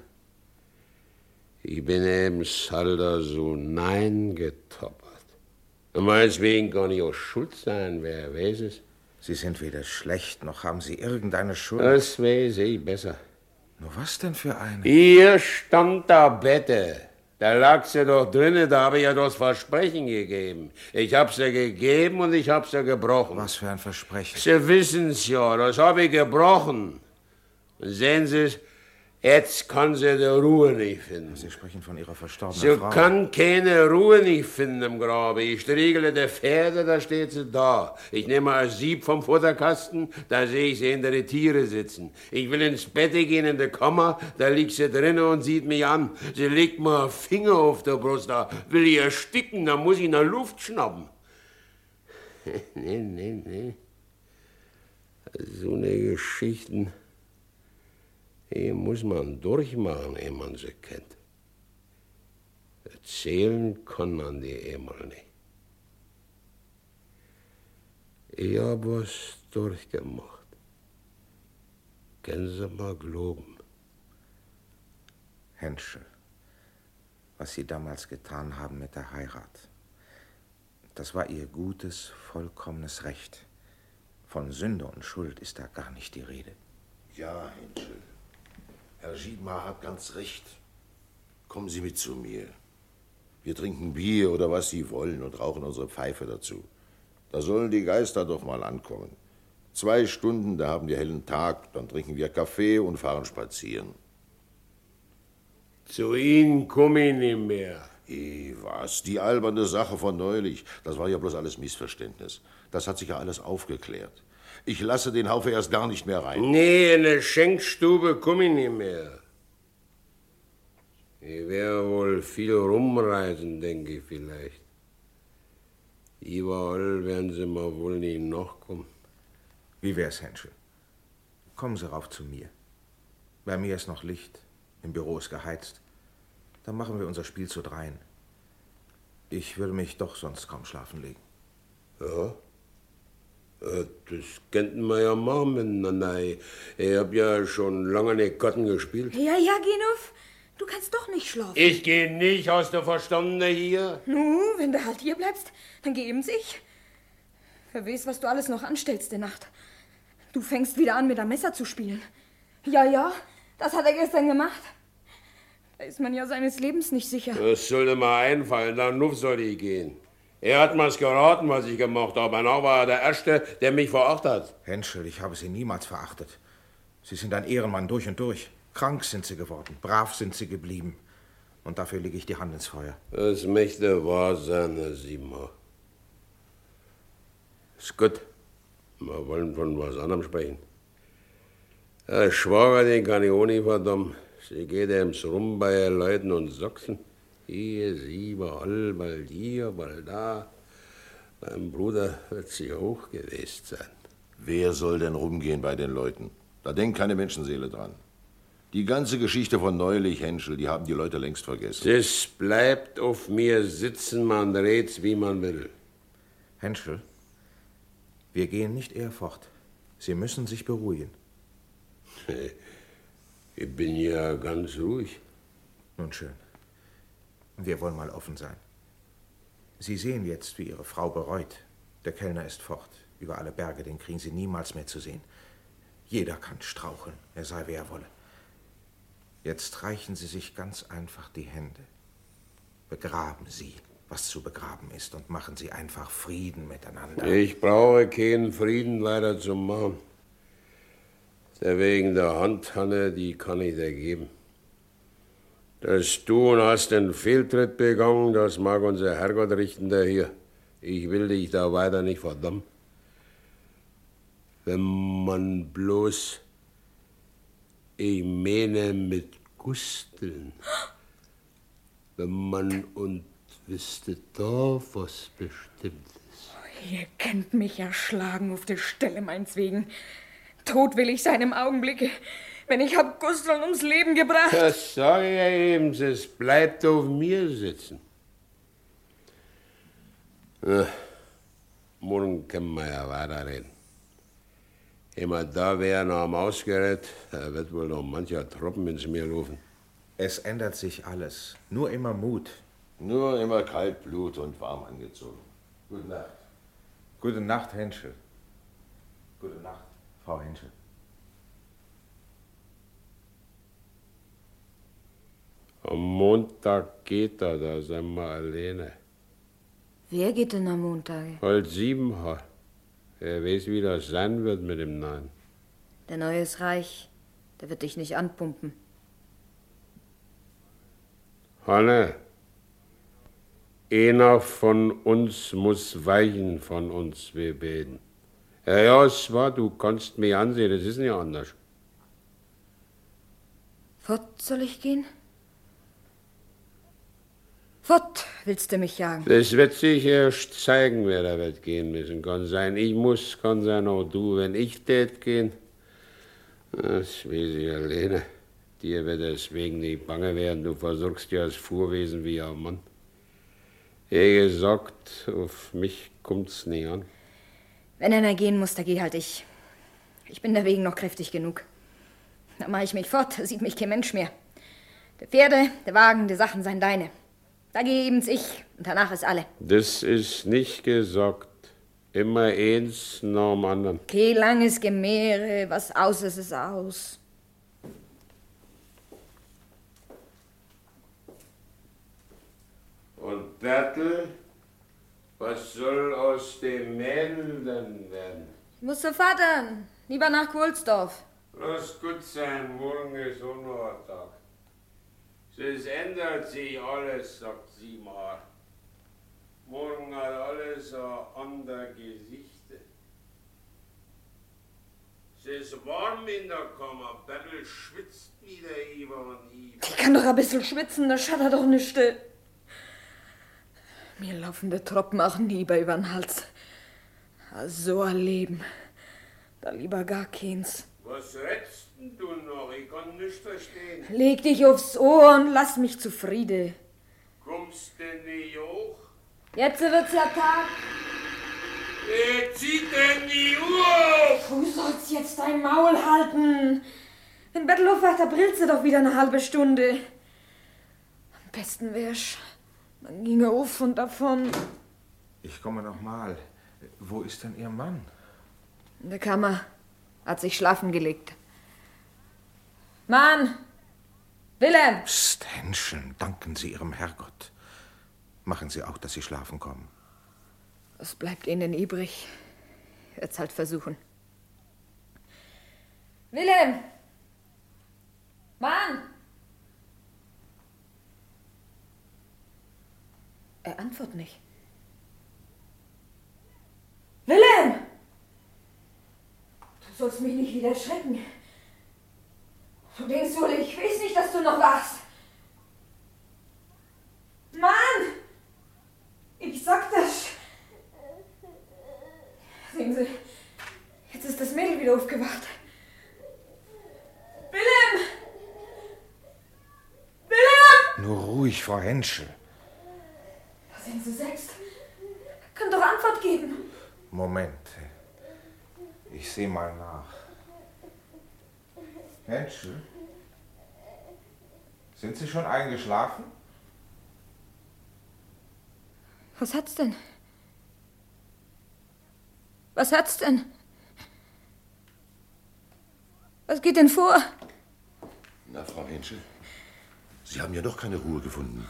[SPEAKER 6] Ich bin eben Salda so nein getoppert. Meinetwegen kann ich auch schuld sein, wer weiß es.
[SPEAKER 9] Sie sind weder schlecht, noch haben Sie irgendeine Schuld.
[SPEAKER 6] Das weiß ich besser.
[SPEAKER 9] Nur was denn für eine?
[SPEAKER 6] Hier stand da Bette. Da lag sie doch drinnen, da habe ich ja das Versprechen gegeben. Ich hab's ihr gegeben und ich hab's ihr gebrochen.
[SPEAKER 9] Was für ein Versprechen?
[SPEAKER 6] Sie wissen's ja, das habe ich gebrochen. Und sehen Sie, jetzt kann sie die Ruhe nicht finden.
[SPEAKER 9] Sie sprechen von Ihrer verstorbenen
[SPEAKER 6] Sie
[SPEAKER 9] Frau.
[SPEAKER 6] kann keine Ruhe nicht finden im Grabe. Ich striegle die Pferde, da steht sie da. Ich nehme ein Sieb vom Futterkasten, da sehe ich sie hinter die Tiere sitzen. Ich will ins Bett gehen in die Kammer, da liegt sie drinnen und sieht mich an. Sie legt mir einen Finger auf der Brust, da will ich ersticken, da muss ich nach Luft schnappen. nee, nee, nee. So eine Geschichten, die muss man durchmachen, ehe man sie kennt. Erzählen kann man die einmal nicht. Ich hab was durchgemacht. Können Sie mal glauben.
[SPEAKER 9] Henschel, was Sie damals getan haben mit der Heirat, das war Ihr gutes, vollkommenes Recht. Von Sünde und Schuld ist da gar nicht die Rede.
[SPEAKER 11] Ja, Henschel. Herr Schiedmar hat ganz recht. Kommen Sie mit zu mir. Wir trinken Bier oder was Sie wollen und rauchen unsere Pfeife dazu. Da sollen die Geister doch mal ankommen. Zwei Stunden, da haben wir hellen Tag, dann trinken wir Kaffee und fahren spazieren.
[SPEAKER 6] Zu Ihnen komme ich nicht mehr.
[SPEAKER 11] Eh, was? Die alberne Sache von neulich. Das war ja bloß alles Missverständnis. Das hat sich ja alles aufgeklärt. Ich lasse den Haufe erst gar nicht mehr rein.
[SPEAKER 6] Nee, in eine Schenkstube komme ich nicht mehr. Ich werde wohl viel rumreisen, denke ich vielleicht. Überall werden sie mir wohl nicht nachkommen.
[SPEAKER 9] Wie wär's, Henschel? Kommen Sie rauf zu mir. Bei mir ist noch Licht, im Büro ist geheizt. Dann machen wir unser Spiel zu dreien. Ich würde mich doch sonst kaum schlafen legen.
[SPEAKER 6] Ja? Äh, Das könnten wir ja machen miteinander. Ich, ich hab ja schon lange nicht Karten gespielt.
[SPEAKER 5] Ja, ja, Genuf, du kannst doch nicht schlafen.
[SPEAKER 6] Ich gehe nicht aus der Verstandene hier.
[SPEAKER 5] Nu, wenn du halt hier bleibst, dann geh eben's ich. Wer weiß, was du alles noch anstellst in Nacht. Du fängst wieder an, mit einem Messer zu spielen. Ja, ja, das hat er gestern gemacht. Da ist man ja seines Lebens nicht sicher.
[SPEAKER 6] Das sollte mir einfallen, dann Nuff soll ich gehen. Er hat mir's geraten, was ich gemacht habe. Genau war er der Erste, der mich verachtet hat.
[SPEAKER 9] Henschel, ich habe Sie niemals verachtet. Sie sind ein Ehrenmann durch und durch. Krank sind Sie geworden, brav sind Sie geblieben. Und dafür lege ich die Hand ins Feuer.
[SPEAKER 6] Das möchte wahr sein, Herr Siemer. Ist gut. Wir wollen von was anderem sprechen. Der Schwager, den kann ich auch nicht verdammen. Sie geht ems rum bei Leuten und Sachsen. Hier, sie, überall, bald hier, bald da. Mein Bruder wird sie auch gewesen sein.
[SPEAKER 11] Wer soll denn rumgehen bei den Leuten? Da denkt keine Menschenseele dran. Die ganze Geschichte von neulich, Henschel, die haben die Leute längst vergessen.
[SPEAKER 6] Das bleibt auf mir sitzen, man dreht's, wie man will.
[SPEAKER 9] Henschel, wir gehen nicht eher fort. Sie müssen sich beruhigen.
[SPEAKER 6] Ich bin ja ganz ruhig.
[SPEAKER 9] Nun schön. Wir wollen mal offen sein. Sie sehen jetzt, wie Ihre Frau bereut. Der Kellner ist fort. Über alle Berge, den kriegen Sie niemals mehr zu sehen. Jeder kann straucheln, er sei wer er wolle. Jetzt reichen Sie sich ganz einfach die Hände. Begraben Sie, was zu begraben ist, und machen Sie einfach Frieden miteinander.
[SPEAKER 6] Ich brauche keinen Frieden leider zu machen. Der wegen der Handhanne, die kann ich dir geben. Dass du und hast den Fehltritt begangen, das mag unser Herrgott richten der hier. Ich will dich da weiter nicht verdammen. Wenn man bloß, ich meine mit Gusteln, wenn man und wüsste da was Bestimmtes.
[SPEAKER 5] Ihr kennt mich erschlagen auf der Stelle meinswegen. Tot will ich sein im Augenblicke, wenn ich hab Gusteln ums Leben gebracht.
[SPEAKER 6] Das sag ich ja eben, es bleibt auf mir sitzen. Na, morgen können wir ja weiterreden. Immer da wäre noch am Ausgerät, da wird wohl noch mancher Tropfen ins Meer laufen.
[SPEAKER 9] Es ändert sich alles. Nur immer Mut.
[SPEAKER 11] Nur immer kalt Blut und warm angezogen.
[SPEAKER 9] Gute Nacht. Gute Nacht, Henschel. Gute Nacht, Frau Henschel.
[SPEAKER 6] Am Montag geht er, da sind wir alleine.
[SPEAKER 19] Wer geht denn am Montag?
[SPEAKER 6] Halt sieben Haar. Wer weiß, wie das sein wird mit dem Nein.
[SPEAKER 19] Der Neue ist reich. Der wird dich nicht anpumpen.
[SPEAKER 6] Hanne, einer von uns muss weichen von uns, wir beten. Ja, ja, es war, du kannst mich ansehen, das ist nicht anders.
[SPEAKER 19] Fort soll ich gehen? Fort willst du mich jagen?
[SPEAKER 6] Das wird sich erst zeigen, wer da wird gehen müssen. Kann sein, ich muss, kann sein auch du. Wenn ich tät gehen, das weiß ich alleine. Dir wird deswegen nicht bange werden. Du versorgst ja als Fuhrwesen wie ein Mann. Wie gesagt, auf mich kommt's nicht an.
[SPEAKER 19] Wenn einer gehen muss, da geh halt ich. Ich bin deswegen noch kräftig genug. Dann mach ich mich fort, da sieht mich kein Mensch mehr. Der Pferde, der Wagen, die Sachen seien deine. Da geh eben's ich und danach ist alle.
[SPEAKER 6] Das ist nicht gesagt. Immer eins nach dem anderen.
[SPEAKER 19] Kein langes Gemehre, was aus ist, ist aus.
[SPEAKER 6] Und Bertel, was soll aus dem Mädel denn werden?
[SPEAKER 19] Ich muss zu Vater, lieber nach Kohlsdorf.
[SPEAKER 6] Lass gut sein, morgen ist Unruhetag. Es ändert sich alles, sagt Simar. Morgen hat alles ein anderes Gesicht. Es ist warm in der Kammer, Bertel schwitzt wieder über und über.
[SPEAKER 2] Ich kann doch ein bisschen schwitzen, das schadet doch nicht. Mir laufen die Tropfen auch lieber über den Hals. So ein Leben. Da lieber gar keins.
[SPEAKER 6] Was redst du noch? Ich kann nichts verstehen.
[SPEAKER 2] Leg dich aufs Ohr und lass mich zufrieden.
[SPEAKER 6] Kommst denn nicht hoch?
[SPEAKER 2] Jetzt wird's ja Tag.
[SPEAKER 6] Wer zieht denn die Uhr auf?
[SPEAKER 2] Du sollst jetzt dein Maul halten. Wenn Bettel aufwacht, da brillt sie doch wieder eine halbe Stunde. Am besten wär's, man ginge auf und davon.
[SPEAKER 9] Ich komme noch mal. Wo ist denn Ihr Mann?
[SPEAKER 19] In der Kammer. Hat sich schlafen gelegt.
[SPEAKER 2] Mann! Wilhelm!
[SPEAKER 9] Psst, Händchen, danken Sie Ihrem Herrgott. Machen Sie auch, dass Sie schlafen kommen.
[SPEAKER 19] Was bleibt Ihnen übrig? Wird's halt versuchen.
[SPEAKER 2] Wilhelm! Mann!
[SPEAKER 19] Er antwortet nicht.
[SPEAKER 2] Wilhelm! Du sollst mich nicht wieder schrecken. Du denkst wohl, ich weiß nicht, dass du noch wachst. Mann! Ich sag das. Sehen Sie, jetzt ist das Mädel wieder aufgewacht. Wilhelm! Wilhelm!
[SPEAKER 9] Nur ruhig, Frau Henschel.
[SPEAKER 2] Da sind Sie selbst. Kann doch Antwort geben.
[SPEAKER 9] Moment. Ich sehe mal nach. Henschel? Sind Sie schon eingeschlafen?
[SPEAKER 19] Was hat's denn? Was hat's denn? Was geht denn vor?
[SPEAKER 11] Na, Frau Henschel, Sie haben ja doch keine Ruhe gefunden.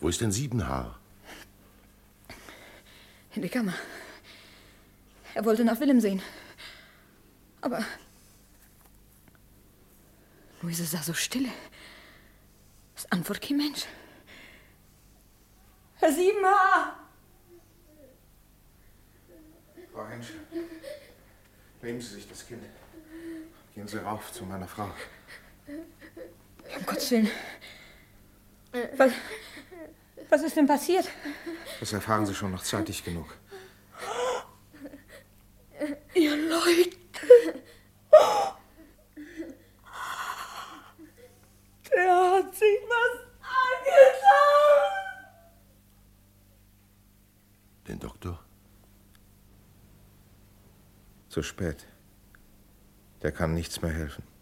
[SPEAKER 11] Wo ist denn Siebenhaar?
[SPEAKER 19] In der Kammer. Er wollte nach Willem sehen. Aber. Nur ist es da so stille. Es antwortet kein Mensch.
[SPEAKER 2] Herr Siebenhaar!
[SPEAKER 9] Frau Henschel, nehmen Sie sich das Kind. Gehen Sie rauf zu meiner Frau.
[SPEAKER 19] Um Gottes Willen. Was, was ist denn passiert?
[SPEAKER 9] Das erfahren Sie schon noch zeitig genug.
[SPEAKER 2] Ihr Leute! Der hat sich was angetan!
[SPEAKER 11] Den Doktor?
[SPEAKER 9] Zu spät. Der kann nichts mehr helfen.